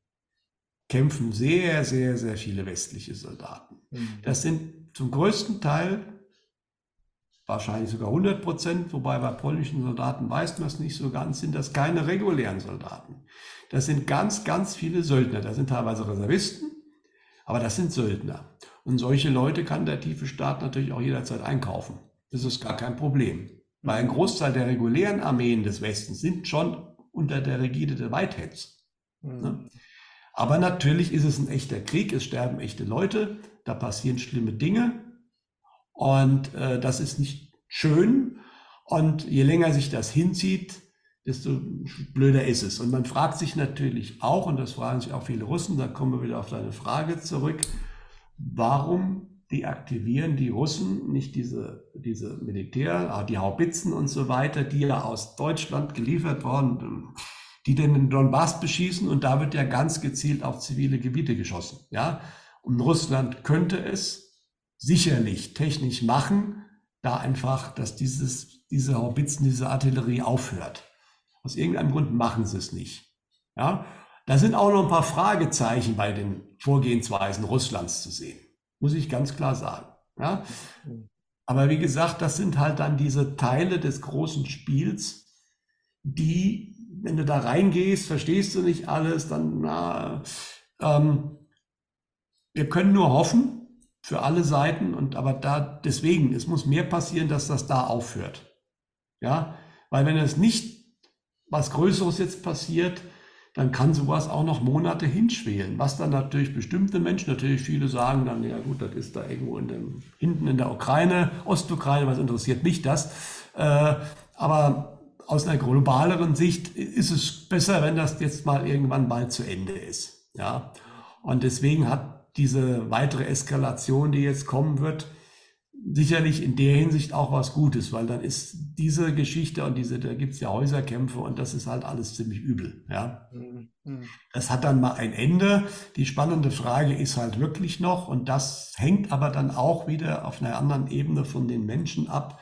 kämpfen sehr, sehr, sehr viele westliche Soldaten. Mhm. Das sind zum größten Teil wahrscheinlich sogar 100 Prozent, wobei bei polnischen Soldaten weiß man es nicht so ganz, sind das keine regulären Soldaten. Das sind ganz, ganz viele Söldner. Das sind teilweise Reservisten, aber das sind Söldner. Und solche Leute kann der tiefe Staat natürlich auch jederzeit einkaufen. Das ist gar kein Problem. Weil ein Großteil der regulären Armeen des Westens sind schon unter der Rigide der Whiteheads. Mhm. Ne? Aber natürlich ist es ein echter Krieg, es sterben echte Leute, da passieren schlimme Dinge. Und äh, das ist nicht schön. Und je länger sich das hinzieht, desto blöder ist es. Und man fragt sich natürlich auch, und das fragen sich auch viele Russen, da kommen wir wieder auf deine Frage zurück, warum deaktivieren die Russen nicht diese, diese Militär, ah, die Haubitzen und so weiter, die ja aus Deutschland geliefert worden, die den Donbass beschießen und da wird ja ganz gezielt auf zivile Gebiete geschossen. Ja? Und Russland könnte es sicherlich technisch machen, da einfach, dass dieses, diese Haubitzen, diese Artillerie aufhört. Aus irgendeinem Grund machen sie es nicht. Ja? Da sind auch noch ein paar Fragezeichen bei den Vorgehensweisen Russlands zu sehen muss ich ganz klar sagen. Ja? Aber wie gesagt, das sind halt dann diese Teile des großen Spiels, die, wenn du da reingehst, verstehst du nicht alles, dann, na, ähm, wir können nur hoffen für alle Seiten und aber da deswegen, es muss mehr passieren, dass das da aufhört. Ja, weil wenn es nicht was Größeres jetzt passiert, dann kann sowas auch noch Monate hinschwelen. Was dann natürlich bestimmte Menschen, natürlich viele sagen dann, ja gut, das ist da irgendwo in dem, hinten in der Ukraine, Ostukraine, was interessiert mich das? Äh, aber aus einer globaleren Sicht ist es besser, wenn das jetzt mal irgendwann bald zu Ende ist. Ja? Und deswegen hat diese weitere Eskalation, die jetzt kommen wird, sicherlich in der Hinsicht auch was Gutes, weil dann ist diese Geschichte und diese, da gibt es ja Häuserkämpfe und das ist halt alles ziemlich übel. Ja. Mhm. Das hat dann mal ein Ende. Die spannende Frage ist halt wirklich noch, und das hängt aber dann auch wieder auf einer anderen Ebene von den Menschen ab,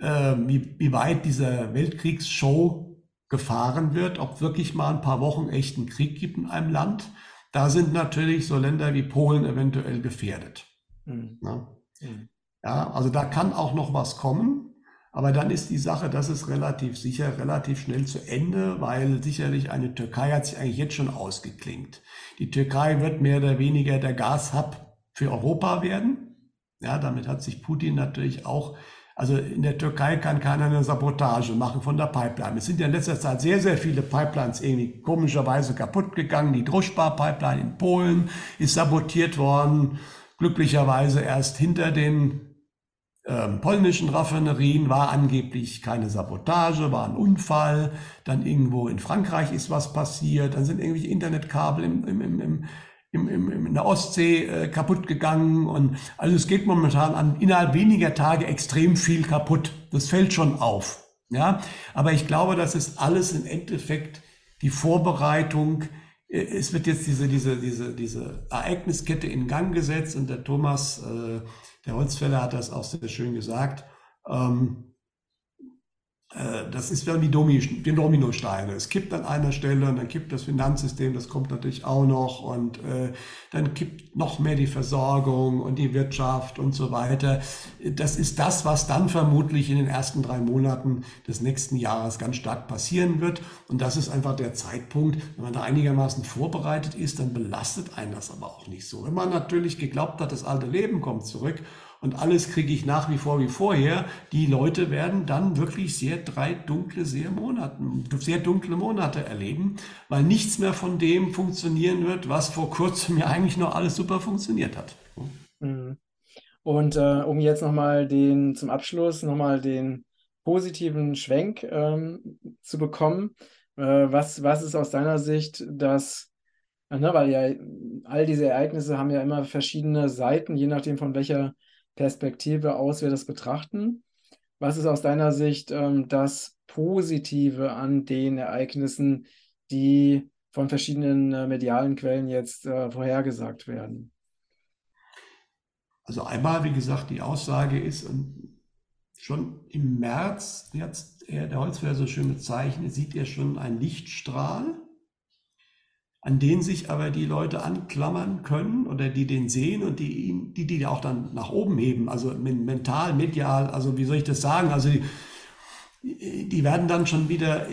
äh, wie, wie weit diese Weltkriegsshow gefahren wird, ob wirklich mal ein paar Wochen echten Krieg gibt in einem Land. Da sind natürlich so Länder wie Polen eventuell gefährdet. Mhm. Ja. Mhm. Ja, also da kann auch noch was kommen. Aber dann ist die Sache, das ist relativ sicher, relativ schnell zu Ende, weil sicherlich eine Türkei hat sich eigentlich jetzt schon ausgeklingt. Die Türkei wird mehr oder weniger der Gashub für Europa werden. Ja, damit hat sich Putin natürlich auch, also in der Türkei kann keiner eine Sabotage machen von der Pipeline. Es sind ja in letzter Zeit sehr, sehr viele Pipelines irgendwie komischerweise kaputt gegangen. Die Druschbar-Pipeline in Polen ist sabotiert worden. Glücklicherweise erst hinter den ähm, polnischen Raffinerien war angeblich keine Sabotage, war ein Unfall. Dann irgendwo in Frankreich ist was passiert. Dann sind irgendwelche Internetkabel im, im, im, im im, im, in der Ostsee äh, kaputt gegangen. Und also es geht momentan an innerhalb weniger Tage extrem viel kaputt. Das fällt schon auf. Ja, aber ich glaube, das ist alles im Endeffekt die Vorbereitung. Äh, es wird jetzt diese, diese, diese, diese Ereigniskette in Gang gesetzt und der Thomas äh, der Holzfäller hat das auch sehr schön gesagt. Ähm, äh, das ist wie die Dominosteine. Es kippt an einer Stelle und dann kippt das Finanzsystem, das kommt natürlich auch noch und äh, dann kippt noch mehr die Versorgung und die Wirtschaft und so weiter. Das ist das, was dann vermutlich in den ersten drei Monaten des nächsten Jahres ganz stark passieren wird. Und das ist einfach der Zeitpunkt, wenn man da einigermaßen vorbereitet ist, dann belastet einen das aber auch nicht so. Wenn man natürlich geglaubt hat, das alte Leben kommt zurück und alles kriege ich nach wie vor wie vorher. Die Leute werden dann wirklich sehr drei dunkle, sehr Monate, sehr dunkle Monate erleben, weil nichts mehr von dem funktionieren wird, was vor kurzem ja eigentlich noch alles super funktioniert hat. Mhm. Und äh, um jetzt nochmal den, zum Abschluss nochmal den positiven Schwenk ähm, zu bekommen, äh, was, was ist aus deiner Sicht das, äh, ne, weil ja all diese Ereignisse haben ja immer verschiedene Seiten, je nachdem von welcher Perspektive aus wir das betrachten. Was ist aus deiner Sicht ähm, das Positive an den Ereignissen, die von verschiedenen äh, medialen Quellen jetzt äh, vorhergesagt werden? Also einmal, wie gesagt, die Aussage ist, und schon im März, jetzt der Holzfäller so schön bezeichnet, sieht er schon einen Lichtstrahl an den sich aber die Leute anklammern können oder die den sehen und die ihn, die, die auch dann nach oben heben, also mental, medial, also wie soll ich das sagen? Also die, die werden dann schon wieder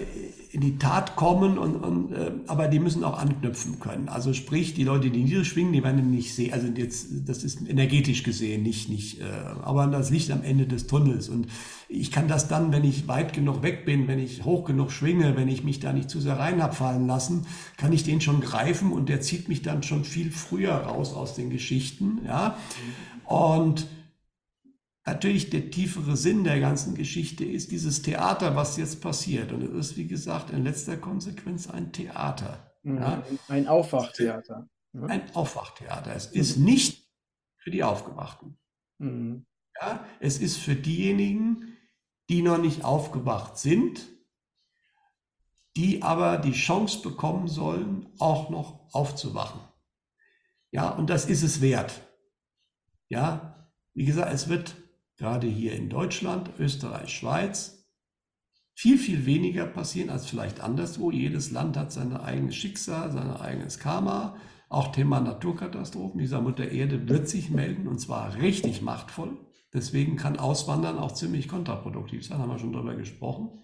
in die Tat kommen, und, und, äh, aber die müssen auch anknüpfen können. Also sprich, die Leute, die niederschwingen, die werden nicht sehen, also jetzt, das ist energetisch gesehen, nicht, nicht, äh, aber das Licht am Ende des Tunnels. Und ich kann das dann, wenn ich weit genug weg bin, wenn ich hoch genug schwinge, wenn ich mich da nicht zu sehr rein abfallen lassen, kann ich den schon greifen und der zieht mich dann schon viel früher raus aus den Geschichten, ja. Und natürlich der tiefere Sinn der ganzen Geschichte ist dieses Theater, was jetzt passiert. Und es ist, wie gesagt, in letzter Konsequenz ein Theater. Mhm. Ja? Ein Aufwachtheater. Ja? Ein Aufwachtheater. Es ist nicht für die Aufgewachten. Mhm. Ja? Es ist für diejenigen, die noch nicht aufgewacht sind, die aber die Chance bekommen sollen, auch noch aufzuwachen. Ja, und das ist es wert. Ja, wie gesagt, es wird gerade hier in Deutschland, Österreich, Schweiz, viel, viel weniger passieren als vielleicht anderswo. Jedes Land hat sein eigenes Schicksal, sein eigenes Karma. Auch Thema Naturkatastrophen. Dieser Mutter Erde wird sich melden und zwar richtig machtvoll. Deswegen kann Auswandern auch ziemlich kontraproduktiv sein, haben wir schon darüber gesprochen.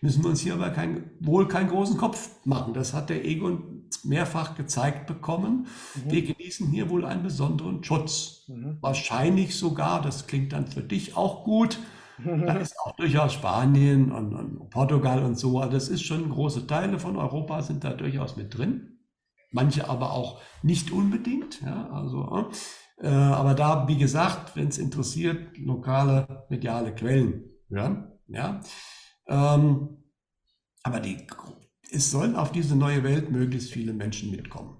Müssen wir uns hier aber kein, wohl keinen großen Kopf machen. Das hat der Egon mehrfach gezeigt bekommen. Mhm. Wir genießen hier wohl einen besonderen Schutz. Mhm. Wahrscheinlich sogar, das klingt dann für dich auch gut, da ist auch durchaus Spanien und, und, Portugal und so. Also das ist schon große Teile von Europa sind da durchaus mit drin. Manche aber auch nicht unbedingt. Ja, also, äh, aber da, wie gesagt, wenn es interessiert, lokale mediale Quellen. Ja, ja. Ähm, aber die es sollen auf diese neue Welt möglichst viele Menschen mitkommen.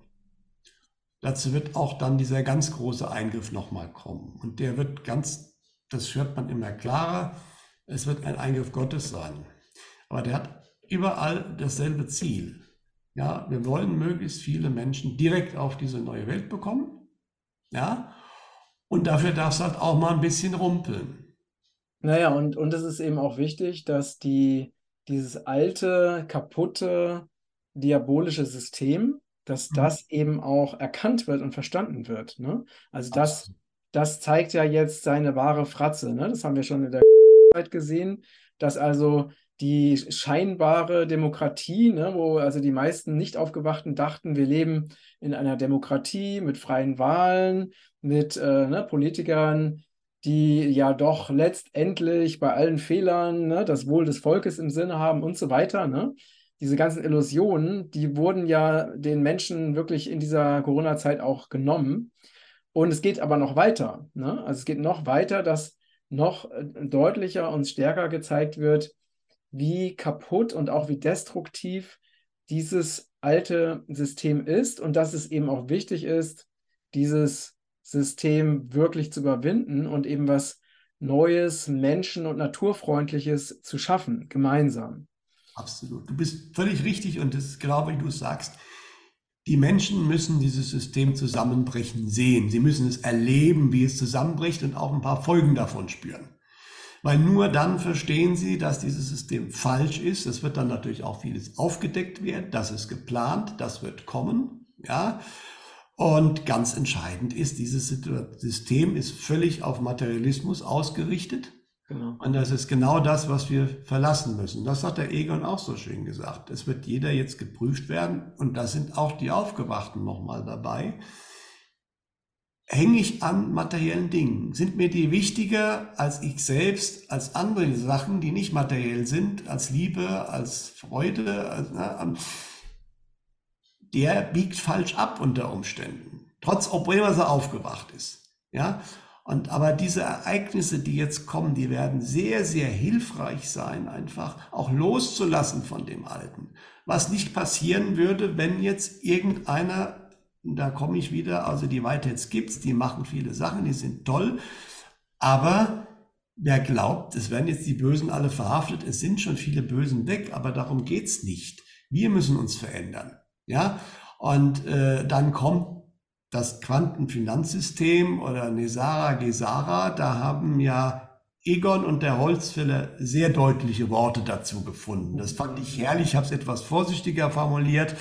Dazu wird auch dann dieser ganz große Eingriff nochmal kommen. Und der wird ganz, das hört man immer klarer, es wird ein Eingriff Gottes sein. Aber der hat überall dasselbe Ziel. Ja, wir wollen möglichst viele Menschen direkt auf diese neue Welt bekommen. Ja, und dafür darf es halt auch mal ein bisschen rumpeln. Naja, und, und es ist eben auch wichtig, dass die, dieses alte, kaputte, diabolische System, dass mhm. das eben auch erkannt wird und verstanden wird. Ne? Also das, das zeigt ja jetzt seine wahre Fratze. Ne? Das haben wir schon in der Zeit gesehen, dass also die scheinbare Demokratie, ne, wo also die meisten nicht aufgewachten dachten, wir leben in einer Demokratie mit freien Wahlen, mit äh, ne, Politikern, die ja doch letztendlich bei allen Fehlern ne, das Wohl des Volkes im Sinne haben und so weiter. Ne? Diese ganzen Illusionen, die wurden ja den Menschen wirklich in dieser Corona-Zeit auch genommen. Und es geht aber noch weiter. Ne? Also es geht noch weiter, dass noch äh, deutlicher und stärker gezeigt wird, wie kaputt und auch wie destruktiv dieses alte System ist und dass es eben auch wichtig ist, dieses System wirklich zu überwinden und eben was Neues, Menschen- und Naturfreundliches zu schaffen, gemeinsam. Absolut. Du bist völlig richtig und das ist genau wie du sagst. Die Menschen müssen dieses System zusammenbrechen sehen. Sie müssen es erleben, wie es zusammenbricht und auch ein paar Folgen davon spüren. Weil nur dann verstehen sie, dass dieses System falsch ist. Es wird dann natürlich auch vieles aufgedeckt werden. Das ist geplant, das wird kommen. Ja, und ganz entscheidend ist, dieses System ist völlig auf Materialismus ausgerichtet. Genau. Und das ist genau das, was wir verlassen müssen. Das hat der Egon auch so schön gesagt. Es wird jeder jetzt geprüft werden und da sind auch die Aufgewachten nochmal dabei. Hänge ich an materiellen Dingen? Sind mir die wichtiger als ich selbst, als andere Sachen, die nicht materiell sind, als Liebe, als Freude? Als, na, der biegt falsch ab unter Umständen. Trotz, obwohl er so aufgewacht ist. Ja. Und aber diese Ereignisse, die jetzt kommen, die werden sehr, sehr hilfreich sein, einfach auch loszulassen von dem Alten. Was nicht passieren würde, wenn jetzt irgendeiner, da komme ich wieder, also die Whiteheads gibt's, die machen viele Sachen, die sind toll, aber wer glaubt, es werden jetzt die Bösen alle verhaftet, es sind schon viele Bösen weg, aber darum geht's nicht. Wir müssen uns verändern. Ja, und äh, dann kommt das Quantenfinanzsystem oder Nesara Gesara, da haben ja Egon und der Holzfäller sehr deutliche Worte dazu gefunden. Das fand ich herrlich, ich habe es etwas vorsichtiger formuliert.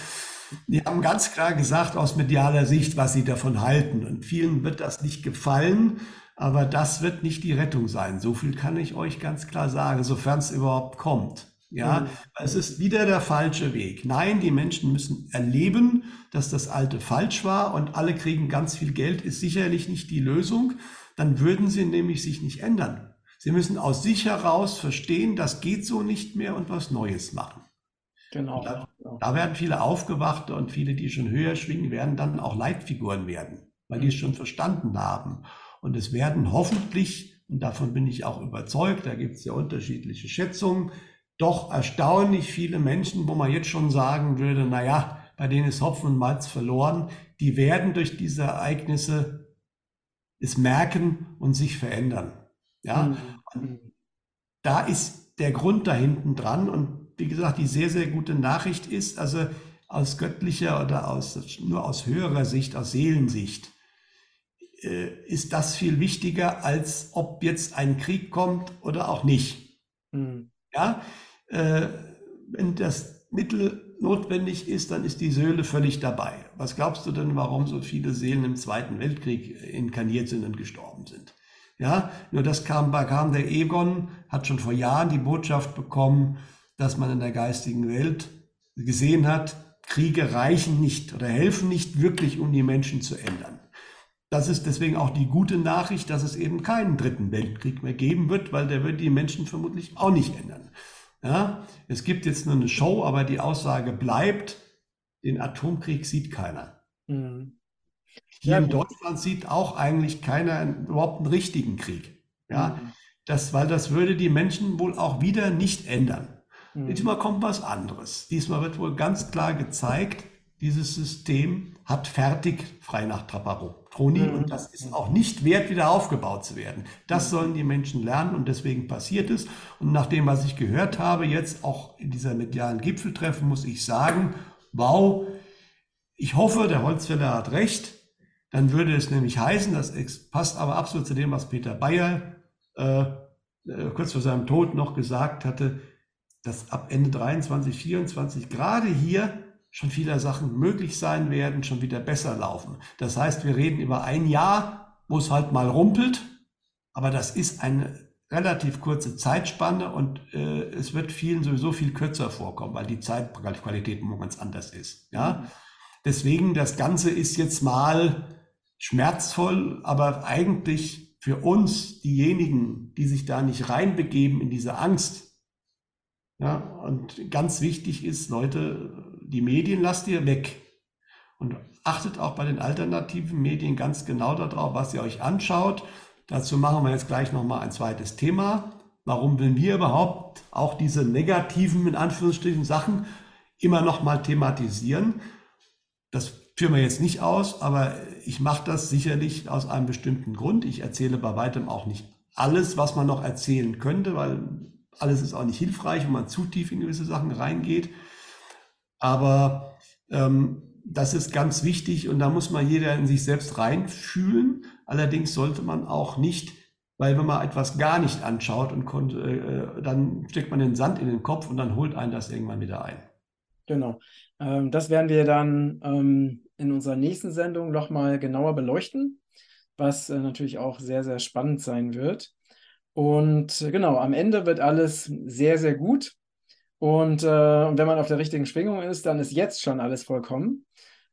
Die haben ganz klar gesagt aus medialer Sicht, was sie davon halten. Und vielen wird das nicht gefallen, aber das wird nicht die Rettung sein. So viel kann ich euch ganz klar sagen, sofern es überhaupt kommt. Ja, mhm. es ist wieder der falsche Weg. Nein, die Menschen müssen erleben, dass das Alte falsch war und alle kriegen ganz viel Geld, ist sicherlich nicht die Lösung. Dann würden sie nämlich sich nicht ändern. Sie müssen aus sich heraus verstehen, das geht so nicht mehr und was Neues machen. Genau. Da, da, werden viele Aufgewachte und viele, die schon höher schwingen, werden dann auch Leitfiguren werden, weil die es schon verstanden haben. Und es werden hoffentlich und davon bin ich auch überzeugt, da gibt es ja unterschiedliche Schätzungen, doch erstaunlich viele Menschen, wo man jetzt schon sagen würde, naja, bei denen ist Hopfen und Malz verloren, die werden durch diese Ereignisse es merken und sich verändern. Ja, mhm. da ist der Grund da hinten dran und wie gesagt, die sehr, sehr gute Nachricht ist, also aus göttlicher oder aus, nur aus höherer Sicht, aus Seelensicht, äh, ist das viel wichtiger, als ob jetzt ein Krieg kommt oder auch nicht. Mhm. Ja, äh, wenn das Mittel notwendig ist, dann ist die Seele völlig dabei. Was glaubst du denn, warum so viele Seelen im Zweiten Weltkrieg inkarniert sind und gestorben sind? Ja, nur das kam, kam der Egon, hat schon vor Jahren die Botschaft bekommen, dass man in der geistigen Welt gesehen hat, Kriege reichen nicht oder helfen nicht wirklich, um die Menschen zu ändern. Das ist deswegen auch die gute Nachricht, dass es eben keinen dritten Weltkrieg mehr geben wird, weil der wird die Menschen vermutlich auch nicht ändern. Ja, es gibt jetzt nur eine Show, aber die Aussage bleibt, den Atomkrieg sieht keiner. Mhm. Hier ja, in Deutschland sieht auch eigentlich keiner überhaupt einen richtigen Krieg. Ja, mhm. das, weil das würde die Menschen wohl auch wieder nicht ändern. Mhm. Diesmal kommt was anderes. Diesmal wird wohl ganz klar gezeigt, dieses System hat fertig frei nach Traparoni mhm. und das ist auch nicht wert, wieder aufgebaut zu werden. Das mhm. sollen die Menschen lernen und deswegen passiert es. Und nach dem, was ich gehört habe, jetzt auch in dieser medialen Gipfeltreffen, muss ich sagen, wow, ich hoffe, der Holzfäller hat recht. Dann würde es nämlich heißen, das passt aber absolut zu dem, was Peter Bayer äh, äh kurz vor seinem Tod noch gesagt hatte, dass ab Ende 23, 24 gerade hier schon viele Sachen möglich sein werden, schon wieder besser laufen. Das heißt, wir reden über ein Jahr, wo es halt mal rumpelt, aber das ist eine relativ kurze Zeitspanne und äh, es wird vielen sowieso viel kürzer vorkommen, weil die Zeitqualität immer ganz anders ist. Ja? Deswegen, das Ganze ist jetzt mal schmerzvoll, aber eigentlich für uns, diejenigen, die sich da nicht reinbegeben in diese Angst, ja, und ganz wichtig ist, Leute, die Medien lasst ihr weg. Und achtet auch bei den alternativen Medien ganz genau darauf, was ihr euch anschaut. Dazu machen wir jetzt gleich nochmal ein zweites Thema. Warum will wir überhaupt auch diese negativen, in Anführungsstrichen, Sachen immer nochmal thematisieren? Das führen wir jetzt nicht aus, aber ich mache das sicherlich aus einem bestimmten Grund. Ich erzähle bei weitem auch nicht alles, was man noch erzählen könnte, weil alles ist auch nicht hilfreich, wenn man zu tief in gewisse Sachen reingeht. Aber ähm, das ist ganz wichtig und da muss man jeder in sich selbst reinfühlen. Allerdings sollte man auch nicht, weil wenn man etwas gar nicht anschaut und äh, dann steckt man den Sand in den Kopf und dann holt einen das irgendwann wieder ein. Genau. Ähm, das werden wir dann ähm, in unserer nächsten Sendung nochmal genauer beleuchten, was äh, natürlich auch sehr, sehr spannend sein wird. Und äh, genau, am Ende wird alles sehr, sehr gut. Und äh, wenn man auf der richtigen Schwingung ist, dann ist jetzt schon alles vollkommen.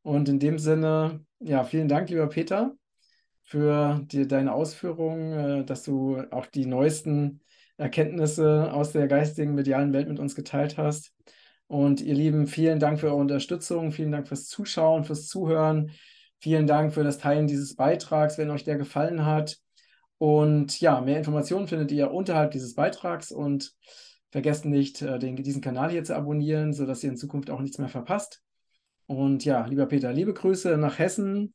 Und in dem Sinne, ja, vielen Dank, lieber Peter, für die, deine Ausführungen, äh, dass du auch die neuesten Erkenntnisse aus der geistigen medialen Welt mit uns geteilt hast. Und ihr Lieben, vielen Dank für eure Unterstützung, vielen Dank fürs Zuschauen, fürs Zuhören, vielen Dank für das Teilen dieses Beitrags, wenn euch der gefallen hat. Und ja, mehr Informationen findet ihr unterhalb dieses Beitrags und vergesst nicht, äh, den, diesen Kanal hier zu abonnieren, sodass ihr in Zukunft auch nichts mehr verpasst. Und ja, lieber Peter, liebe Grüße nach Hessen.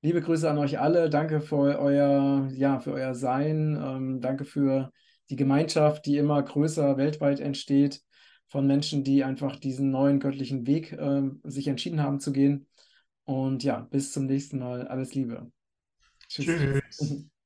Liebe Grüße an euch alle. Danke für euer, ja, für euer Sein. Ähm, danke für die Gemeinschaft, die immer größer weltweit entsteht, von Menschen, die einfach diesen neuen göttlichen Weg äh, sich entschieden haben zu gehen. Und ja, bis zum nächsten Mal. Alles Liebe. Tschüss. Tschüss.